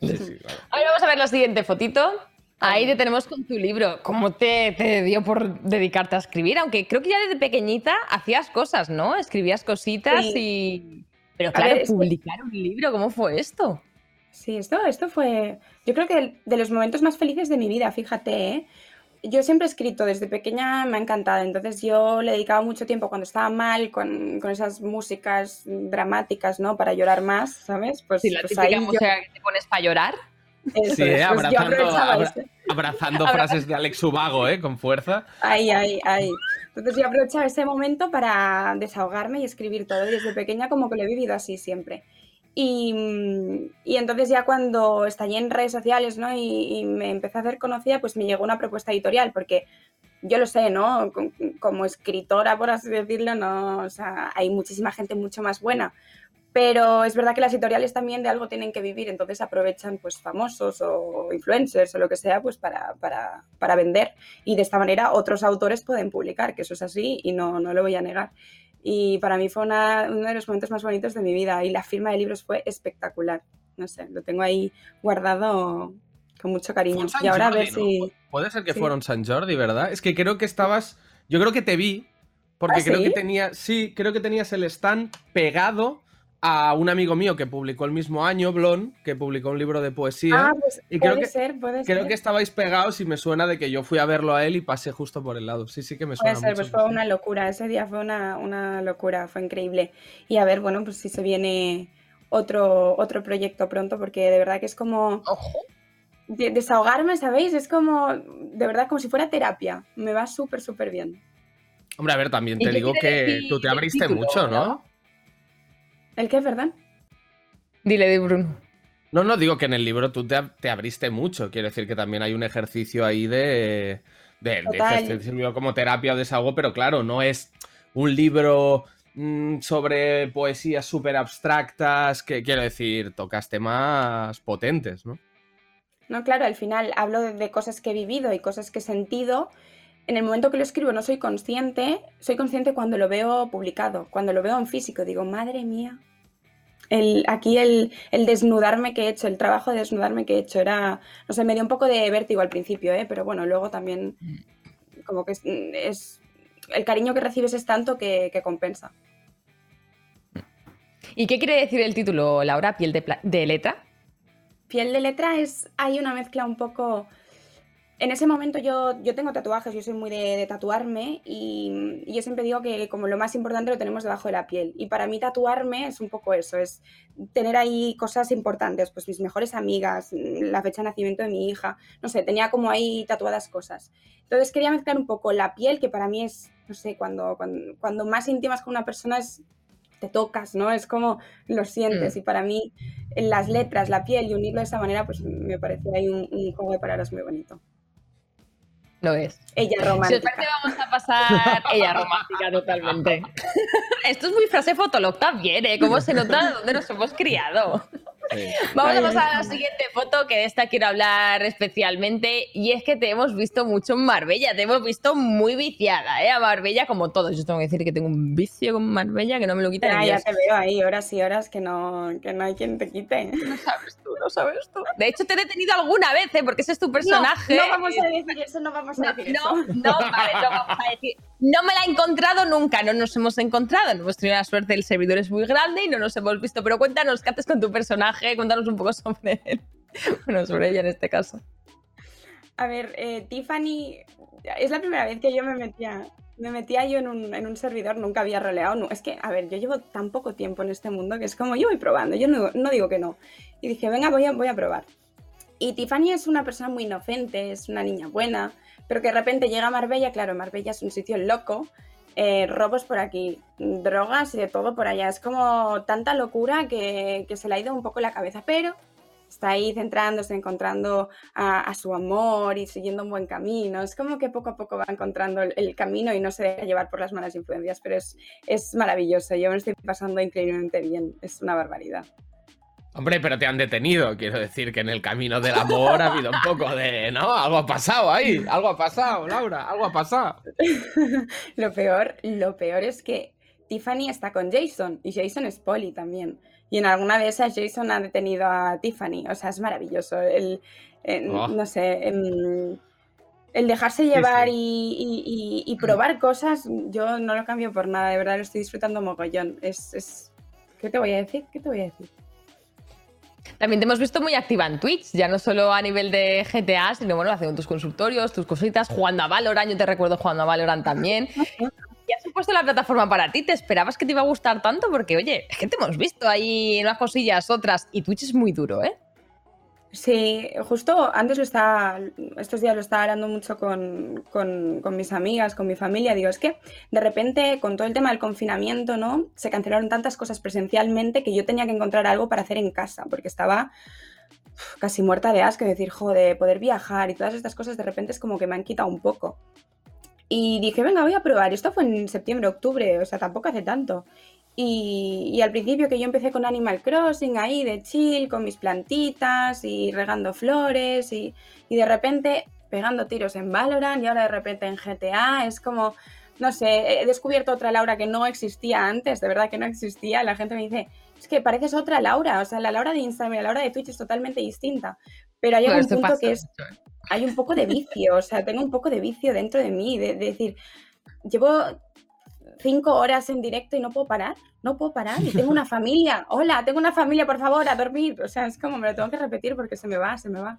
sí, sí, claro. Ahora vamos a ver la siguiente fotito. Ahí te tenemos con tu libro. ¿Cómo te, te dio por dedicarte a escribir? Aunque creo que ya desde pequeñita hacías cosas, ¿no? Escribías cositas Sí. y... Pero claro, ver, publicar un libro, ¿cómo fue esto? Sí, esto, esto fue, yo creo que de los momentos más felices de mi vida, fíjate, ¿eh? Yo siempre he escrito, desde pequeña me ha encantado, entonces yo le dedicaba mucho tiempo cuando estaba mal con, con esas músicas dramáticas, ¿no? Para llorar más, ¿sabes? Pues, Si la pues ahí yo- que te pones para llorar. Eso Sí, es, pues abrazando, abra- abrazando frases de Alex Ubago, ¿eh? Con fuerza. Ahí, ahí, ahí. Entonces yo aprovechaba ese momento para desahogarme y escribir todo. Y desde pequeña como que lo he vivido así siempre. Y, y entonces ya cuando estallé en redes sociales ¿no? y, y me empecé a hacer conocida, pues me llegó una propuesta editorial, porque yo lo sé, ¿no? Com- Como escritora, por así decirlo, no, o sea, hay muchísima gente mucho más buena. Pero es verdad que las editoriales también de algo tienen que vivir, entonces aprovechan pues famosos o influencers o lo que sea pues para, para, para vender y de esta manera otros autores pueden publicar, que eso es así y no, no lo voy a negar. Y para mí fue una- uno de los momentos más bonitos de mi vida y la firma de libros fue espectacular. No sé, lo tengo ahí guardado con mucho cariño. Y ahora a ver Jordi, ¿no? si... Puede ser que Sí. fueron San Jordi, ¿verdad? Es que creo que estabas. Yo creo que te vi. Porque ¿Ah, creo sí? que tenía. Sí, creo que tenías el stand pegado a un amigo mío que publicó el mismo año, Blon, que publicó un libro de poesía. Ah, pues y puede creo que, ser, puede creo ser. que estabais pegados y me suena de que yo fui a verlo a él y pasé justo por el lado. Sí, sí que me suena Puede ser, mucho. pues fue una locura. Ese día fue una, una locura, fue increíble. Y a ver, bueno, pues si se viene otro, otro proyecto pronto, porque de verdad que es como de- desahogarme, ¿sabéis? Es como, de verdad, como si fuera terapia. Me va súper, súper bien. Hombre, a ver, también ¿Y te digo que tú te abriste título, mucho, ¿no? no? ¿El qué, verdad? Dile de Bruno. No, no, digo que en el libro tú te, ab- te abriste mucho. Quiero decir que también hay un ejercicio ahí de. de, de sirvió como terapia o desahogo, pero claro, no es un libro mm, sobre poesías súper abstractas. Que quiero decir, tocas temas potentes, ¿no? No, claro, al final hablo de, de cosas que he vivido y cosas que he sentido. En el momento que lo escribo no soy consciente, soy consciente cuando lo veo publicado, cuando lo veo en físico, digo, madre mía. El, aquí el, el desnudarme que he hecho, el trabajo de desnudarme que he hecho era, no sé, me dio un poco de vértigo al principio, ¿eh? pero bueno, luego también como que es, es- el cariño que recibes es tanto que, que compensa. ¿Y qué quiere decir el título, Laura? ¿Piel de, de letra? Piel de letra es, hay una mezcla un poco... En ese momento yo, yo tengo tatuajes, yo soy muy de, de tatuarme y, y yo siempre digo que como lo más importante lo tenemos debajo de la piel. Y para mí tatuarme es un poco eso, es tener ahí cosas importantes, pues mis mejores amigas, la fecha de nacimiento de mi hija, no sé, tenía como ahí tatuadas cosas. Entonces quería mezclar un poco la piel, que para mí es, no sé, cuando, cuando, cuando más íntimas con una persona es te tocas, ¿no? Es como lo sientes. Mm. Y para mí, las letras, la piel y unirlo de esa manera, pues me parece ahí un, un juego de palabras muy bonito. Lo es. Ella Si os romántica. parece, vamos a pasar. Ella romántica totalmente. Esto es muy frase fotolog también, ¿eh? ¿Cómo se nota dónde nos hemos criado? Vamos a pasar a la siguiente foto, que de esta quiero hablar especialmente, y es que te hemos visto mucho en Marbella, te hemos visto muy viciada, ¿eh? A Marbella, como todos. Yo tengo que decir que tengo un vicio con Marbella que no me lo quita Ya, ni ya Dios. te veo ahí horas y horas que no, que no hay quien te quite. No sabes tú, no sabes tú. De hecho, te he detenido alguna vez, ¿eh? Porque ese es tu personaje. No, no vamos a decir eso, no vamos a No, decir no, eso. no, vale, no vamos a decir. No me la he encontrado nunca, no nos hemos encontrado. No hemos tenido la suerte, el servidor es muy grande y no nos hemos visto. Pero cuéntanos qué haces con tu personaje, cuéntanos un poco sobre él. Bueno, sobre ella en este caso. A ver, eh, Tiffany, es la primera vez que yo me metía, me metía yo en un, en un servidor, nunca había roleado. no- es que, a ver, yo llevo tan poco tiempo en este mundo que es como yo voy probando, yo no, no digo que no. Y dije, venga, voy a, voy a probar. Y Tiffany es una persona muy inocente, es una niña buena, pero que de repente llega a Marbella, claro, Marbella es un sitio loco, eh, robos por aquí, drogas y de todo por allá. Es como tanta locura que, se le ha ido un poco la cabeza, pero está ahí centrándose, encontrando a, su amor y siguiendo un buen camino. Es como que poco a poco va encontrando el, camino y no se deja llevar por las malas influencias, pero es, es maravilloso. Yo me estoy pasando increíblemente bien, es una barbaridad. Hombre, pero te han detenido. Quiero decir que en el camino del amor ha habido un poco de. ¿No? Algo ha pasado ahí. Algo ha pasado, Laura. Algo ha pasado. lo peor, lo peor es que Tiffany está con Jason y Jason es Polly también. Y en alguna de esas Jason ha detenido a Tiffany. O sea, es maravilloso. El, Oh. No sé. el dejarse llevar sí. Y, y- y- y probar cosas, yo no lo cambio por nada. De verdad lo estoy disfrutando mogollón. Es, es... ¿Qué te voy a decir? ¿Qué te voy a decir? También te hemos visto muy activa en Twitch, ya no solo a nivel de GTA, sino bueno, haciendo tus consultorios, tus cositas, jugando a Valorant, yo te recuerdo jugando a Valorant también. ¿Qué ha supuesto la plataforma para ti? ¿Te esperabas que te iba a gustar tanto? Porque, oye, es que te hemos visto ahí en unas cosillas, otras, y Twitch es muy duro, ¿eh? Sí, justo antes lo estaba, estos días lo estaba hablando mucho con, con- con mis amigas, con mi familia. Digo, es que de repente con todo el tema del confinamiento, ¿no? Se cancelaron tantas cosas presencialmente que yo tenía que encontrar algo para hacer en casa, porque estaba casi muerta de asco, de decir, joder, poder viajar y todas estas cosas de repente es como que me han quitado un poco. Y dije, venga, voy a probar. Esto fue en septiembre, octubre, o sea, tampoco hace tanto. Y, y al principio que yo empecé con Animal Crossing ahí de chill, con mis plantitas y regando flores y, y de repente pegando tiros en Valorant y ahora de repente en GTA, es como, no sé, he descubierto otra Laura que no existía antes, de verdad que no existía. La gente me dice, es que pareces otra Laura, o sea, la Laura de Instagram y la Laura de Twitch es totalmente distinta. Pero hay Claro, un punto pasa que es, ¿eh? hay un poco de vicio, o sea, tengo un poco de vicio dentro de mí, de, de decir, llevo cinco horas en directo y no puedo parar, no puedo parar. Y tengo una familia, hola, tengo una familia, por favor, a dormir. O sea, es como me lo tengo que repetir porque se me va, se me va.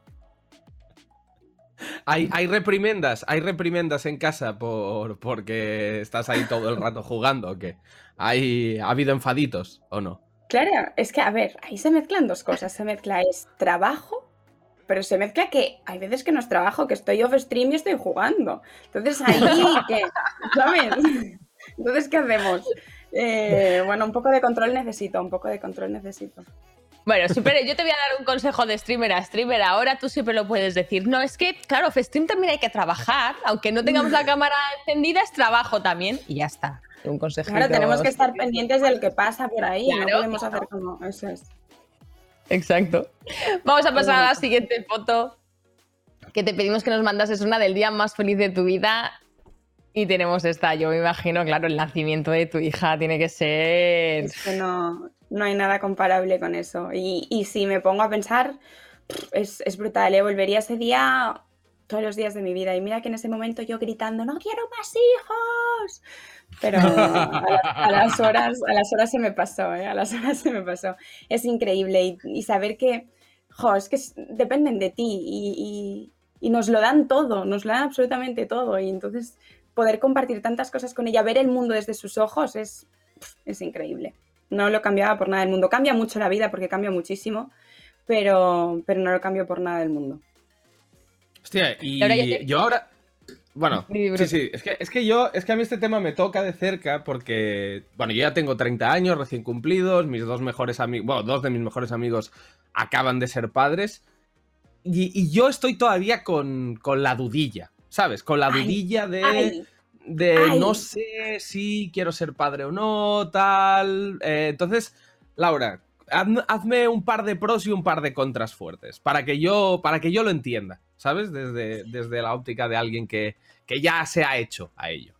Hay, hay reprimendas, hay reprimendas en casa por, porque estás ahí todo el rato jugando o qué. Hay, ¿Ha habido enfaditos o no? Claro, es que, a ver, ahí se mezclan dos cosas. Se mezcla es trabajo, pero se mezcla que hay veces que no es trabajo, que estoy off stream y estoy jugando. Entonces ahí, ¿qué? ¿sabes? Entonces, ¿qué hacemos? Eh, bueno, un poco de control necesito, un poco de control necesito. Bueno, super, yo te voy a dar un consejo de streamer a streamer. Ahora tú siempre lo puedes decir. No, es que, claro, off-stream también hay que trabajar. Aunque no tengamos la cámara encendida, es trabajo también. Y ya está. Un consejo. Claro, tenemos que estar pendientes de lo que pasa por ahí. no podemos hacer como. Eso es. Exacto. Vamos a pasar a la siguiente foto. Que te pedimos que nos mandases una del día más feliz de tu vida. Y tenemos esta. Yo me imagino, claro, el nacimiento de tu hija tiene que ser. Es que no, no hay nada comparable con eso. Y, y si me pongo a pensar, es, es brutal, ¿eh? Volvería ese día todos los días de mi vida. Y mira que en ese momento yo gritando, no quiero más hijos. Pero a, las, horas, a las horas se me pasó, ¿eh? A las horas se me pasó. Es increíble. Y, y saber que, jo, es que dependen de ti y, y, nos lo dan todo, nos lo dan absolutamente todo. Y entonces poder compartir tantas cosas con ella, ver el mundo desde sus ojos, es, es increíble. No lo cambiaba por nada del mundo. Cambia mucho la vida porque cambia muchísimo, pero, pero no lo cambio por nada del mundo. Hostia, y ahora te... yo ahora. Bueno, sí, sí, es que, es que yo, es que a mí este tema me toca de cerca porque, bueno, yo ya tengo 30 años recién cumplidos, mis dos mejores amigos, bueno, dos de mis mejores amigos acaban de ser padres y, y yo estoy todavía con, con, la dudilla, ¿sabes? Con la dudilla de, ay, de ay. no sé si quiero ser padre o no, tal. Eh, entonces, Laura, hazme un par de pros y un par de contras fuertes para que yo, para que yo lo entienda. ¿sabes? Desde, desde la óptica de alguien que, que, ya se ha hecho a ello.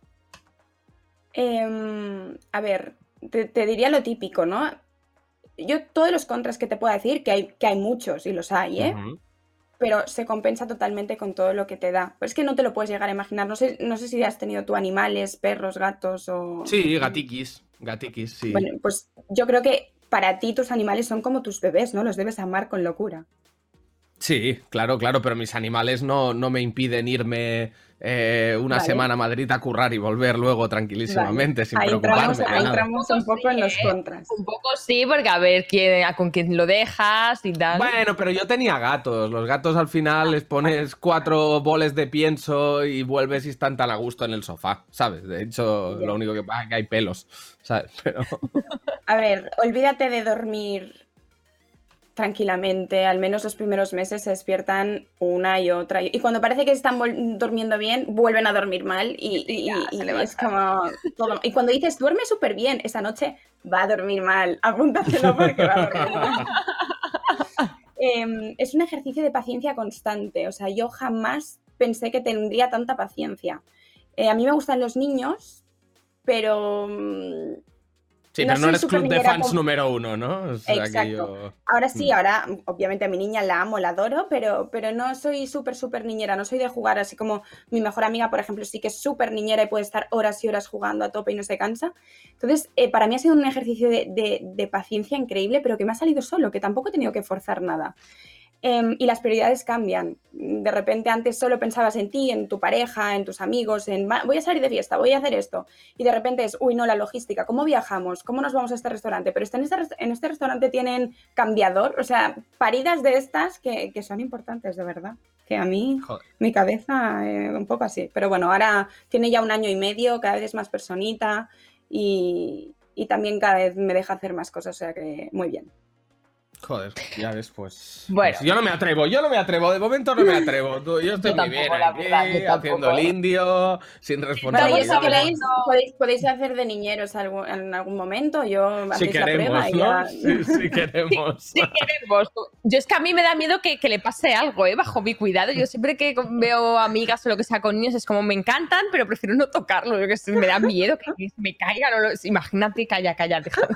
Eh, a ver, te, te, diría lo típico, ¿no? Yo todos los contras que te puedo decir, que hay, que hay muchos y los hay, ¿eh? Uh -huh. Pero se compensa totalmente con todo lo que te da. Pero es que no te lo puedes llegar a imaginar. No sé, no sé si has tenido tú animales, perros, gatos o... Sí, gatiquis. Gatiquis, sí. Bueno, pues yo creo que para ti tus animales son como tus bebés, ¿no? Los debes amar con locura. Sí, claro, claro, pero mis animales no, no me impiden irme eh, una vale. semana a Madrid a currar y volver luego tranquilísimamente, vale. sin ahí preocuparme. Entramos, ahí entramos un poco sí, en los ¿eh? contras. Un poco sí, porque a ver quién, con quién lo dejas y tal. Bueno, pero yo tenía gatos. Los gatos al final les pones cuatro boles de pienso y vuelves y están tan a gusto en el sofá, ¿sabes? De hecho, yeah. lo único que pasa es que hay pelos, ¿sabes? Pero... A ver, olvídate de dormir tranquilamente, al menos los primeros meses se despiertan una y otra. Y cuando parece que están durmiendo bien, vuelven a dormir mal. Y, y, ya, y, y es como todo. Y cuando dices, duerme súper bien, esa noche va a dormir mal. Apúntatelo porque va a dormir mal. eh, es un ejercicio de paciencia constante. O sea, yo jamás pensé que tendría tanta paciencia. Eh, a mí me gustan los niños, pero mm, Sí, no pero no eres club de fans número uno, ¿no? O sea, Exacto. Yo... Ahora sí, ahora obviamente a mi niña la amo, la adoro, pero, pero no soy súper, súper niñera, no soy de jugar así como mi mejor amiga, por ejemplo, sí que es súper niñera y puede estar horas y horas jugando a tope y no se cansa. Entonces, eh, para mí ha sido un ejercicio de, de, de, paciencia increíble, pero que me ha salido solo, que tampoco he tenido que forzar nada. Eh, y las prioridades cambian. De repente antes solo pensabas en ti, en tu pareja, en tus amigos, en voy a salir de fiesta, voy a hacer esto. Y de repente es, uy, no, la logística, ¿cómo viajamos? ¿Cómo nos vamos a este restaurante? Pero en este, en este restaurante tienen cambiador, o sea, paridas de estas que, que son importantes, de verdad. Que a mí, Joder. mi cabeza, eh, un poco así. Pero bueno, ahora tiene ya un año y medio, cada vez es más personita y, y también cada vez me deja hacer más cosas, o sea que muy bien. Joder, ya ves, pues, bueno. pues, Yo no me atrevo, yo no me atrevo, de momento no me atrevo. Tú, yo estoy yo muy bien aquí, verdad, haciendo el indio, sin responsabilidad. Vale, queréis, podéis, podéis, hacer de niñeros algún, en algún momento, yo si queremos, la prueba ¿no? y ya... sí queremos. Sí, sí queremos. Yo es que a mí me da miedo que, que, le pase algo, ¿eh? Bajo mi cuidado. Yo siempre que veo amigas o lo que sea con niños es como me encantan, pero prefiero no tocarlo. Yo que sé, me da miedo que me caigan. O lo... Imagínate, calla, calla, déjame.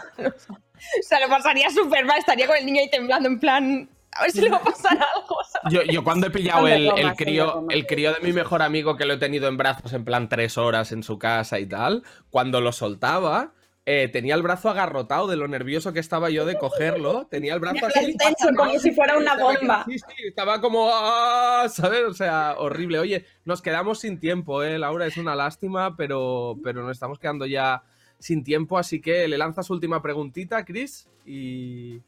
O sea, lo pasaría súper mal, estaría con el niño ahí temblando en plan, A ver si le va a pasar algo. ¿sabes? Yo, yo cuando he pillado el, crío, el crío de mi mejor amigo que lo he tenido en brazos en plan tres horas en su casa y tal, cuando lo soltaba, eh, tenía el brazo agarrotado de lo nervioso que estaba yo de cogerlo. Tenía el brazo así. Tenso, como si fuera una bomba. Sí, sí, estaba como, "Ah", ¿sabes? O sea, horrible. Oye, nos quedamos sin tiempo, ¿eh, Laura? Es una lástima, pero, pero nos estamos quedando ya sin tiempo, así que le lanzas última preguntita, Chris, y...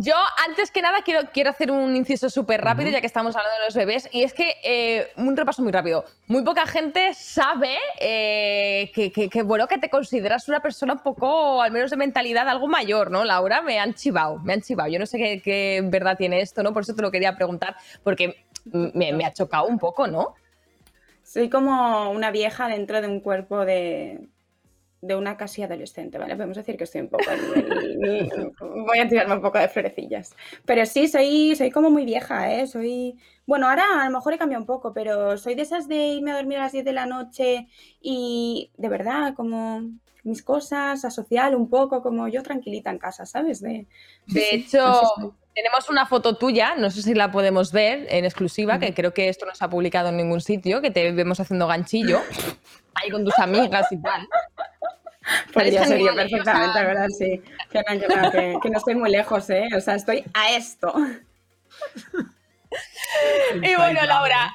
Yo, antes que nada, quiero, quiero hacer un inciso súper rápido, ya que estamos hablando de los bebés, y es que, eh, un repaso muy rápido, muy poca gente sabe eh, que, que- que, bueno, que te consideras una persona un poco, al menos de mentalidad, algo mayor, ¿no, Laura? Me han chivado, me han chivado. Yo no sé qué, qué verdad tiene esto, ¿no? Por eso te lo quería preguntar, porque me, me ha chocado un poco, ¿no? Soy como una vieja dentro de un cuerpo de, de una casi adolescente, ¿vale? Podemos decir que estoy un poco... voy a tirarme un poco de florecillas. Pero sí, soy, soy como muy vieja, ¿eh? Soy... Bueno, ahora a lo mejor he cambiado un poco, pero soy de esas de irme a dormir a las 10 de la noche y de verdad, como mis cosas, a social un poco, como yo tranquilita en casa, ¿sabes? De, De hecho, tenemos una foto tuya, no sé si la podemos ver en exclusiva, que creo que esto no se ha publicado en ningún sitio, que te vemos haciendo ganchillo, ahí con tus amigas y tal. Ser yo muy perfectamente. ¿verdad? Sí. Que no, que no, que- que no estoy muy lejos, ¿eh? O sea, estoy a esto. Y bueno, Laura,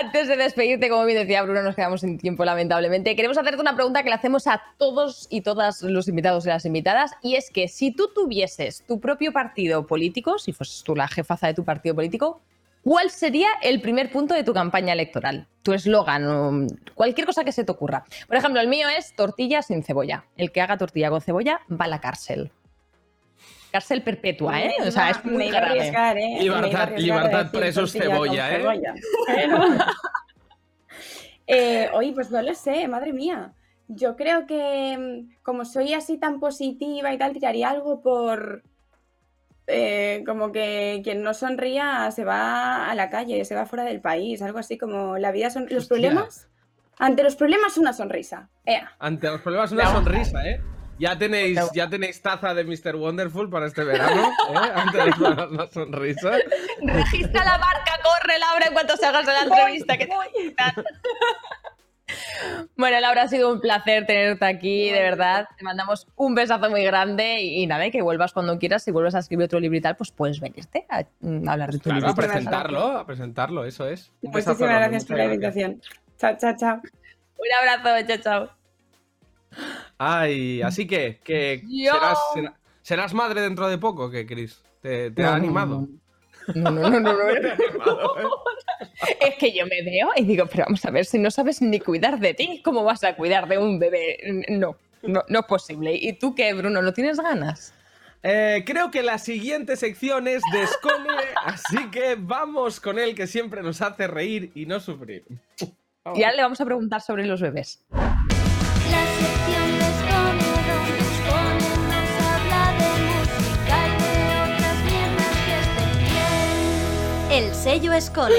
antes de despedirte, como bien decía Bruno, nos quedamos sin tiempo, lamentablemente. Queremos hacerte una pregunta que le hacemos a todos y todas los invitados y las invitadas, y es que si tú tuvieses tu propio partido político, si fueses tú la jefaza de tu partido político, ¿cuál sería el primer punto de tu campaña electoral? Tu eslogan, cualquier cosa que se te ocurra. Por ejemplo, el mío es tortilla sin cebolla. El que haga tortilla con cebolla va a la cárcel. Cárcel perpetua, ¿eh? Me O sea, iba- es muy grave. arriesgar, ¿eh? Libertad- libertad presos con cebolla, ¿eh? cebolla. Pero- Eh, oye, pues no lo sé, madre mía. Yo creo que mm, como soy así tan positiva y tal, tiraría algo por... eh, como que quien no sonría se va a la calle, se va fuera del país, algo así como la vida son... Los Hostia. problemas... Ante los problemas una sonrisa. Ea. Ante los problemas una sonrisa, ¿eh? Ya tenéis, ya tenéis taza de Mr. Wonderful para este verano, ¿eh? Ante los problemas una sonrisa. Registra la marca, corre Laura en cuanto salgas de la entrevista. Que te voy a quitar. Bueno, Laura, ha sido un placer tenerte aquí, de verdad. Te mandamos un besazo muy grande y, y nada, y que vuelvas cuando quieras. Si vuelves a escribir otro libro y tal, pues puedes venirte a, mm, hablar de tu Claro, libro. a presentarlo, a presentarlo, eso es. Muchísimas gracias por la gracias. invitación. Chao, chao, chao. Un abrazo, chao, chao. Ay, así que, que serás, será- serás madre dentro de poco, ¿qué, Chris? ¿Te, te ha animado? No, no, no, no, no. Es que yo me veo y digo, pero vamos a ver, si no sabes ni cuidar de ti, ¿cómo vas a cuidar de un bebé? No, no, no es posible. ¿Y tú qué, Bruno? ¿No tienes ganas? Eh, creo que la siguiente sección es Descone, así que vamos con él que siempre nos hace reír y no sufrir. Y ahora le vamos a preguntar sobre los bebés. El sello Escone.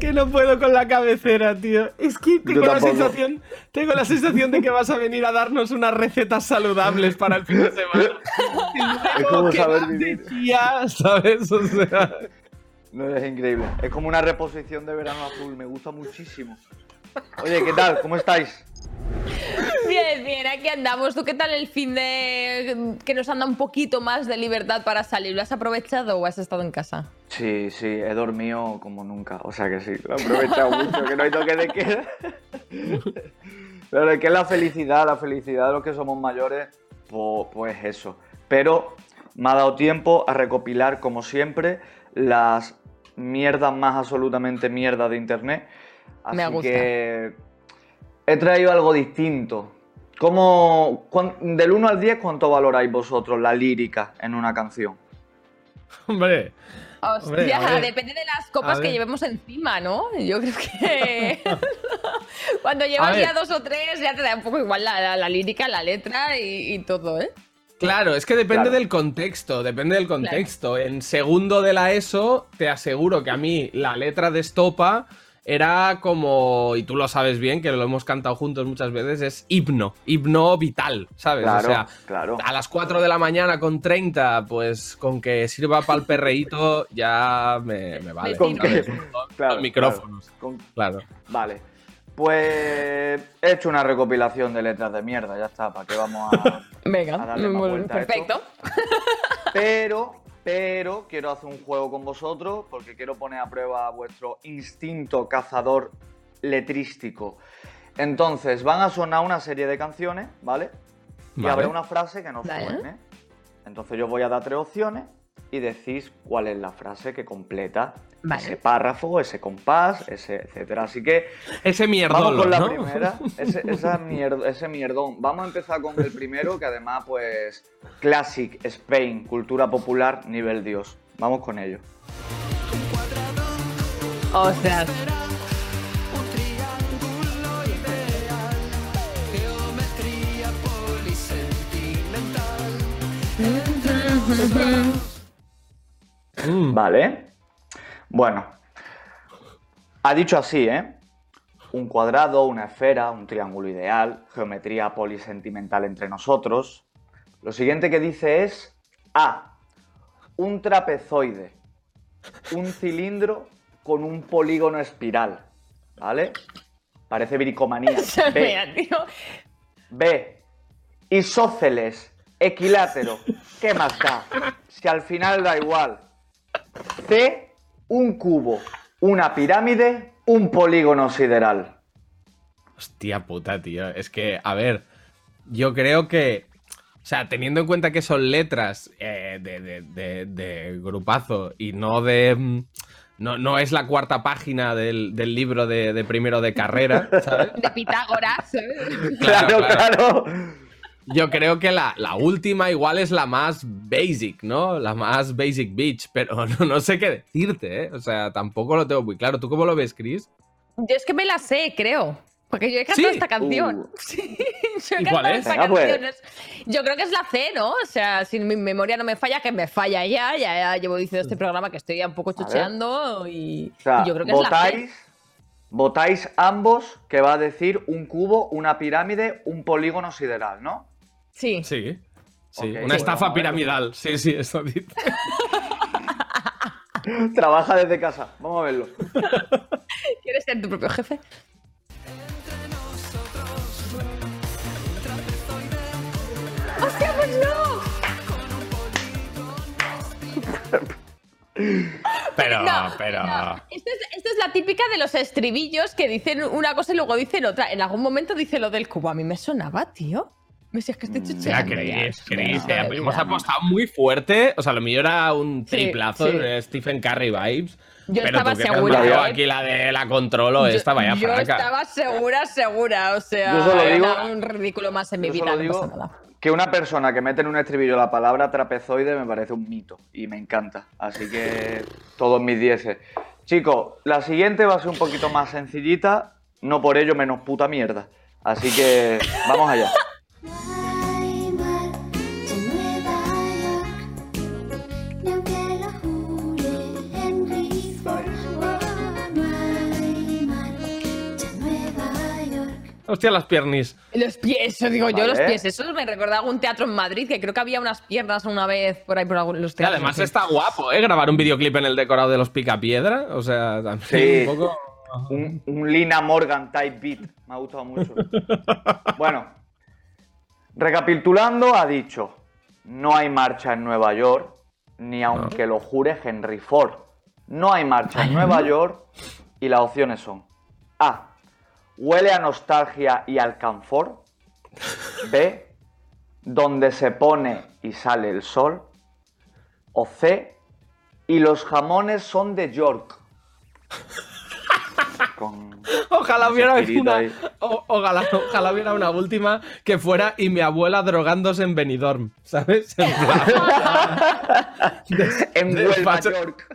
Que no puedo con la cabecera, tío. Es que tengo Yo la tampoco. sensación, tengo la sensación de que vas a venir a darnos unas recetas saludables para el fin de semana. Es como ¿qué saber vivir. decía? ¿Sabes? O sea, No, es increíble. Es como una reposición de Verano Azul. Me gusta muchísimo. Oye, ¿qué tal? ¿Cómo estáis? Bien, aquí andamos. ¿Tú qué tal el fin de que nos anda un poquito más de libertad para salir? ¿Lo has aprovechado o has estado en casa? Sí, sí, he dormido como nunca. O sea que sí, lo he aprovechado mucho, que no hay toque de queda. Pero es que la felicidad, la felicidad de los que somos mayores, pues, pues eso. Pero me ha dado tiempo a recopilar, como siempre, las mierdas más absolutamente mierdas de internet. Así Me gusta. que he traído algo distinto. ¿Cómo, cuán- del 1 al 10, ¿cuánto valoráis vosotros la lírica en una canción? hombre. Hostia, Hombre, depende de las copas que llevemos encima, ¿no? Yo creo que cuando llevas ya dos o tres ya te da un poco igual la, la- la lírica, la letra y, y todo, ¿eh? Claro, es que depende Claro. del contexto, depende del contexto. En segundo de la ESO, te aseguro que a mí la letra de Estopa era como, y tú lo sabes bien, que lo hemos cantado juntos muchas veces, es himno, himno vital, ¿sabes? Claro, o sea, claro. a las 4 de la mañana con 30, pues con que sirva para el perreíto ya me, me vale. Con ¿sabes? que- claro, los micrófonos. claro, con- Claro. Vale. Pues he hecho una recopilación de letras de mierda, ya está, ¿para qué vamos a, Venga, a darle más muy- vuelta a esto? perfecto. Pero, pero quiero hacer un juego con vosotros porque quiero poner a prueba vuestro instinto cazador letrístico. Entonces, van a sonar una serie de canciones, ¿vale? Y Vale. habrá una frase que no Vale. suene. Entonces yo voy a dar tres opciones y decís cuál es la frase que completa Vale. ese párrafo, ese compás, ese etcétera. Así que Ese mierdolo, Vamos con la ¿no? primera, ese, esa ese mierdón. Vamos a empezar con el primero, que además, pues, Classic Spain, cultura popular, nivel Dios. Vamos con ello. Ostras. Mm. Vale. Bueno. Ha dicho así, ¿eh? Un cuadrado, una esfera, un triángulo ideal, geometría polisentimental entre nosotros. Lo siguiente que dice es A. Un trapezoide. Un cilindro con un polígono espiral. ¿Vale? Parece bricomanía. B. B. Isósceles, equilátero. ¿Qué más da? Si al final da igual. C. Un cubo, una pirámide, un polígono sideral. Hostia puta, tío. Es que, a ver, yo creo que. O sea, teniendo en cuenta que son letras eh, de, de- de- de grupazo y no de. mm, No, no es la cuarta página del, del libro de, de primero de carrera, ¿sabes? De Pitágoras. ¿sabes? Claro, claro. Yo creo que la, la última igual es la más basic, ¿no? La más basic bitch, pero no, no sé qué decirte, ¿eh? O sea, tampoco lo tengo muy claro. ¿Tú cómo lo ves, Chris? Yo es que me la sé, creo. Porque yo he cantado ¿Sí? esta canción. Uh. Sí, yo he ¿Y cuál cantado es? esta Venga, pues. Yo creo que es la C, ¿no? O sea, si mi memoria no me falla, que me falla ya. Ya, ya llevo diciendo este programa que estoy ya un poco chucheando y, O sea, y yo creo que es la C. votáis, votáis ambos que va a decir un cubo, una pirámide, un polígono sideral, ¿no? Sí. Sí. Una sí. estafa Bueno, piramidal. Sí, sí, eso dice. Trabaja desde casa. Vamos a verlo. ¿Quieres ser tu propio jefe? ¡Hostia, pues no! Pero, No, pero. no. Esto es, esto es la típica de los estribillos que dicen una cosa y luego dicen otra. En algún momento dice lo del cubo. A mí me sonaba, tío. Me decía que estoy Ya, chucheando. Chris, ya. Eh, de hemos apostado muy fuerte. O sea, lo mío era un triplazo, sí. Stephen Curry vibes. Yo pero estaba tú segura, marcado ¿eh? aquí la de la controlo, Yo- esta vaya yo fraca. estaba segura, segura. O sea, Yo solo digo- era un ridículo más en mi Yo vida. solo No digo pasa nada. que una persona que mete en un estribillo la palabra trapezoide me parece un mito y me encanta. Así que todos mis dieces. Chicos, la siguiente va a ser un poquito más sencillita, no por ello menos puta mierda. Así que vamos allá. Y. Hostia, las piernis. Los pies, eso digo yo, los pies. Eso me recordaba un teatro en Madrid, que creo que había unas piernas una vez por ahí por los Y teatros. además sí. está guapo, ¿eh? Grabar un videoclip en el decorado de los Picapiedra. O sea, también Sí. un poco. Un, un Lina Morgan type beat. Me ha gustado mucho. Bueno, recapitulando, ha dicho: No hay marcha en Nueva York, ni aunque lo jure Henry Ford. No hay marcha en Nueva York, y las opciones son: A. Huele a nostalgia y alcanfor. B. Donde se pone y sale el sol. O C. Y los jamones son de York. Con- Ojalá hubiera una, o- ojalá, ojalá hubiera una última que fuera y mi abuela drogándose en Benidorm, ¿sabes? En de- paso- York.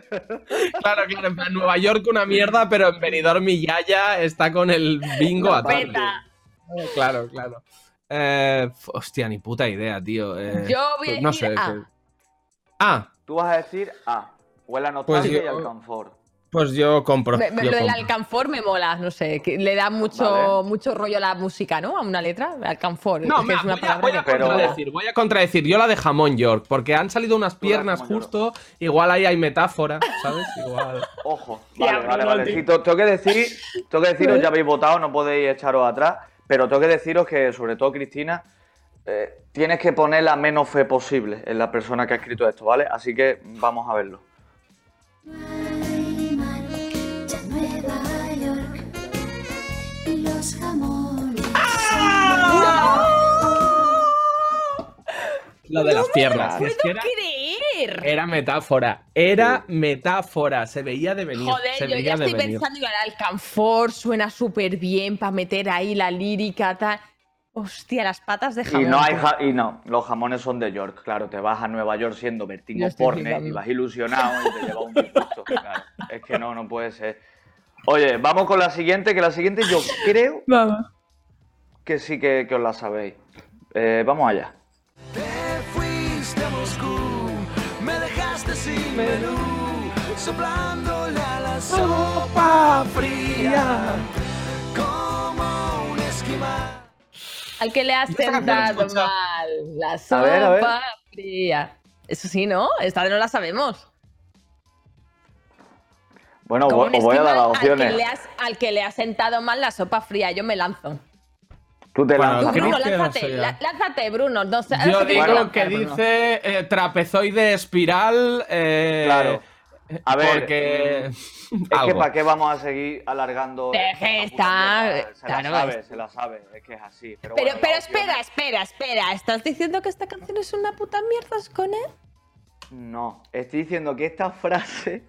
Claro, claro, en plan, Nueva York una mierda, pero en Benidorm mi yaya está con el bingo a. Claro, claro. Eh, hostia, ni puta idea, tío. Eh, Yo voy pues no decir sé. A. que- Ah, Tú vas a decir A. Huele a nostalgia Pues yo- y alcanfor. Pues yo compro. Me- me- yo lo del alcanfor me mola, no sé, que le da mucho, mucho rollo a la música, ¿no? A una letra, alcanfor. No, es que mira, es una voy, a, palabra voy a que- contradecir, voy a contradecir. Yo la de jamón York, porque han salido unas piernas justo, igual ahí hay metáfora, ¿sabes? Igual. Ojo, Ya, vale, vale, vale. Sí, tengo que decir, tengo que deciros, ya habéis votado, no podéis echaros atrás, pero tengo que deciros que, sobre todo Cristina, eh, tienes que poner la menos fe posible en la persona que ha escrito esto, ¿vale? Así que vamos a verlo. Los jamones. Lo de las piernas. ¡No es que era, creer! era metáfora. Era metáfora. Se veía de venir. Joder, se yo veía ya de estoy venir. pensando que el alcanfor suena súper bien para meter ahí la lírica, tal. Hostia, las patas de jamón. Y no hay ja- y no, los jamones son de York, claro, te vas a Nueva York siendo estoy Porne y vas ilusionado y te lleva un disgusto, claro. Es que no, no puede ser. Oye, vamos con la siguiente, que la siguiente yo creo que sí que, que os la sabéis. Eh, vamos allá. Fuiste a Moscú, me dejaste sin menú, soplándole a la sopa fría, como un esquimal. Al que le has sentado mal la A sopa ver, a ver. fría. Eso sí, ¿no? Esta no la sabemos. Bueno, os voy a dar las esquimal, Al que, opciones. le has, al que le has sentado mal la sopa fría, yo me lanzo. Tú te Bueno, Tú, lanzas, creo Bruno, ¿no? que no lánzate, lánzate, Bruno. No sé, Yo digo te que Bruno. dice eh, trapezoide espiral. eh, Claro. A ver, Porque. Es que para qué vamos a seguir alargando. Deje mierda? Se claro, la sabe, es- se la sabe, es que es así. Pero, Pero, bueno, pero las opciones- espera, espera, espera. ¿Estás diciendo que esta canción es una puta mierda con él? No, estoy diciendo que esta frase.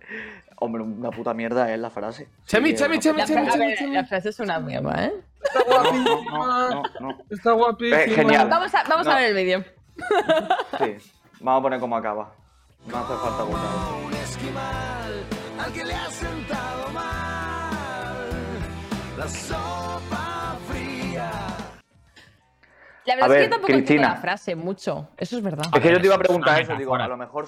Hombre, una puta mierda es la frase. Chemi, Sí que- chemi, chemi, La, chemi, chemi, la frase es una mierda, ¿eh? Está No, guapísima. no, no. Está guapísima. Eh, genial. Vamos a, vamos No. a ver el vídeo. Sí, vamos a poner cómo acaba. No hace falta buscar. Un esquimal al que le has sentado mal, la sopa fría. La verdad A es que ver, yo tampoco entiendo Cristina. la frase mucho. Eso es verdad. Es que yo te iba a preguntar eso, digo, a lo mejor.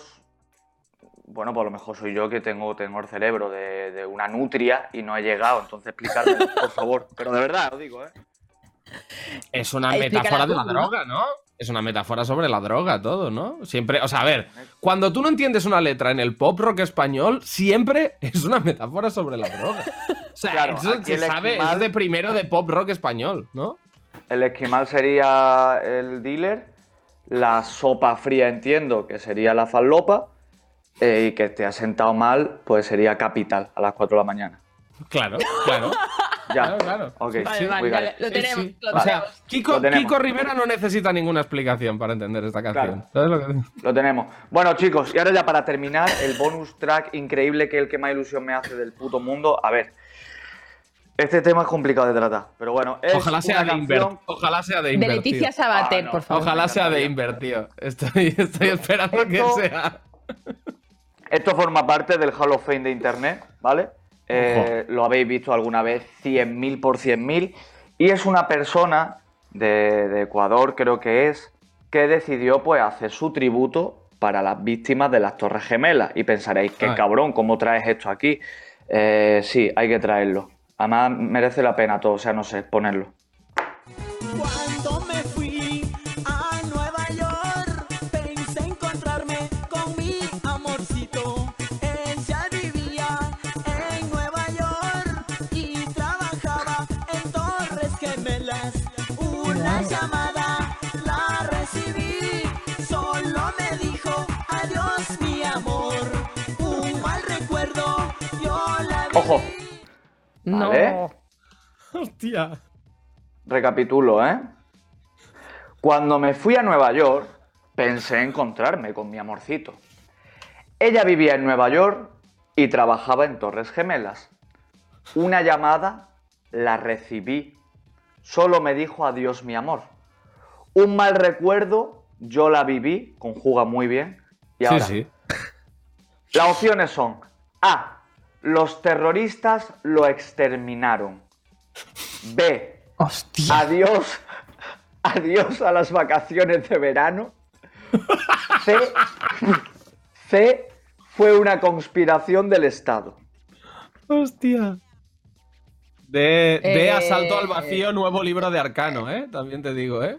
Bueno, pues a lo mejor soy yo que tengo, tengo el cerebro de, de una nutria y no he llegado, entonces explicarme, por favor. Pero de verdad, os digo, ¿eh? Es una metáfora de la droga, ¿no? Es una metáfora sobre la droga, todo, ¿no? Siempre, o sea, a ver, cuando tú no entiendes una letra en el pop rock español, siempre es una metáfora sobre la droga. O sea, Claro, eso se sabe, esquimal- es de primero de pop rock español, ¿no? El esquimal sería el dealer, la sopa fría entiendo que sería la falopa eh, y que te has sentado mal pues sería capital a las 4 de la mañana. Claro, claro. Ya, Claro, claro. ok, Vale, sí, vale, vale, lo tenemos. sí. Lo O sea, tenemos. Kiko, Lo tenemos. Kiko Rivera no necesita ninguna explicación para entender esta canción. Claro. ¿Sabes lo que Lo tenemos. Bueno, chicos, y ahora ya para terminar, el bonus track increíble que es el que más ilusión me hace del puto mundo. A ver, este tema es complicado de tratar, pero bueno, es Ojalá sea de Inver. canción- Ojalá sea de De Inver. Leticia tío. Sabater, Ah, no. por favor. Ojalá sea de Inver, tío. Estoy, estoy esperando que sea. Esto forma parte del Hall of Fame de Internet, ¿vale? Eh, lo habéis visto alguna vez 100.000 por 100.000. Y es una persona de, de Ecuador, creo que es, que decidió pues hacer su tributo para las víctimas de las Torres Gemelas. Y pensaréis, qué Ay. cabrón, ¿cómo traes esto aquí? Eh, sí, hay que traerlo. Además, merece la pena todo, o sea, no sé, ponerlo. La vi. Ojo, No. ¿Vale? Hostia. Recapitulo, ¿eh? Cuando me fui a Nueva York, pensé encontrarme con mi amorcito. Ella vivía en Nueva York y trabajaba en Torres Gemelas. Una llamada la recibí. Solo me dijo adiós mi amor. Un mal recuerdo, yo la viví, conjuga muy bien. Y ahora, Sí, sí. las opciones son A. Los terroristas lo exterminaron. B. Hostia. Adiós. Adiós a las vacaciones de verano. C. C. Fue una conspiración del Estado. Hostia. De, de Eh, Asalto al Vacío, nuevo libro de Arcano, ¿eh? También te digo, ¿eh?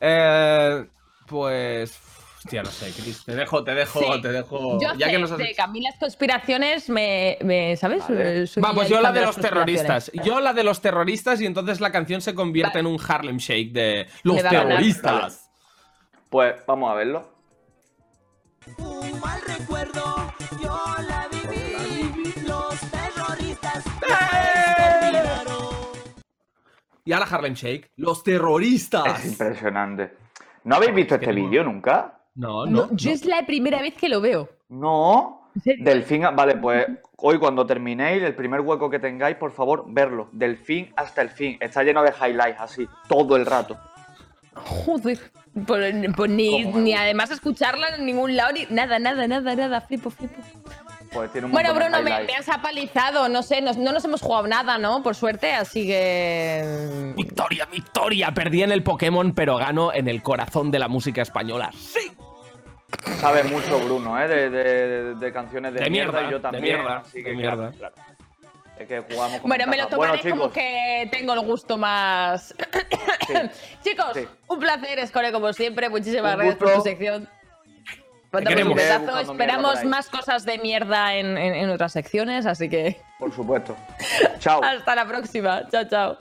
Eh, pues. Hostia, no sé, Chris. Te dejo, te dejo, Sí. te dejo. Yo ya sé, que nos has- de que a mí las conspiraciones me, me- ¿sabes? Vale. Soy Va, pues yo la de los terroristas. Yo la de los terroristas y entonces la canción se convierte en un Harlem Shake de los terroristas. Pues vamos a verlo. Un mal recuerdo, yo la viví. Los terroristas Y ahora Harlem Shake. Los terroristas. Es impresionante. ¿No habéis visto este vídeo nunca? No, No, yo es la primera vez que lo veo. No. Del fin a... Vale, pues hoy cuando terminéis, el primer hueco que tengáis, por favor, verlo. Del fin hasta el fin. Está lleno de highlights así, todo el rato. Joder. Pues, pues ni, ni además escucharla en ningún lado, ni nada, nada, nada, nada. Flipo, flipo. Pues tiene un Bueno, Bruno, me, has apalizado, no sé, no, no nos hemos jugado nada, ¿no? Por suerte, así que... Victoria, victoria. Perdí en el Pokémon, pero gano en el corazón de la música española. Sí. Sabe mucho Bruno, ¿eh? De, de- de canciones de, De mierda, mierda, y yo de también. mierda, así que de mierda. claro. Es que jugamos con Bueno, me lo tomaré Bueno, como que tengo el gusto más... Chicos, sí. un placer, Escore, como siempre. Muchísimas Un gracias por tu sección. Un por Esperamos más cosas de mierda en, en- en otras secciones, así que por supuesto. Chao. hasta la próxima. Chao, chao.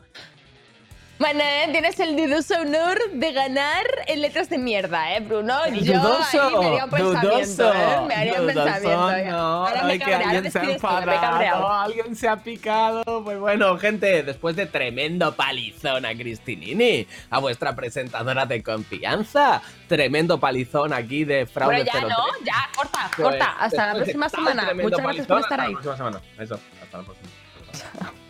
Bueno, eh, tienes el dudoso honor de ganar en letras de mierda, ¿eh, Bruno? Yo Dudoso, ahí me haría un pensamiento, dudoso, ¿eh? Me haría un pensamiento. ¿eh? No, Ahora me que cabrea, ahora alguien se ha enfadado, alguien se ha picado. Pues bueno, gente, después de tremendo palizón a Cristinini, a vuestra presentadora de confianza, tremendo palizón aquí de Fraude Bueno, ya 03. no, ya, corta, Pues, corta. Hasta la próxima semana. Muchas gracias por estar hasta ahí. la próxima semana. Eso, hasta la próxima.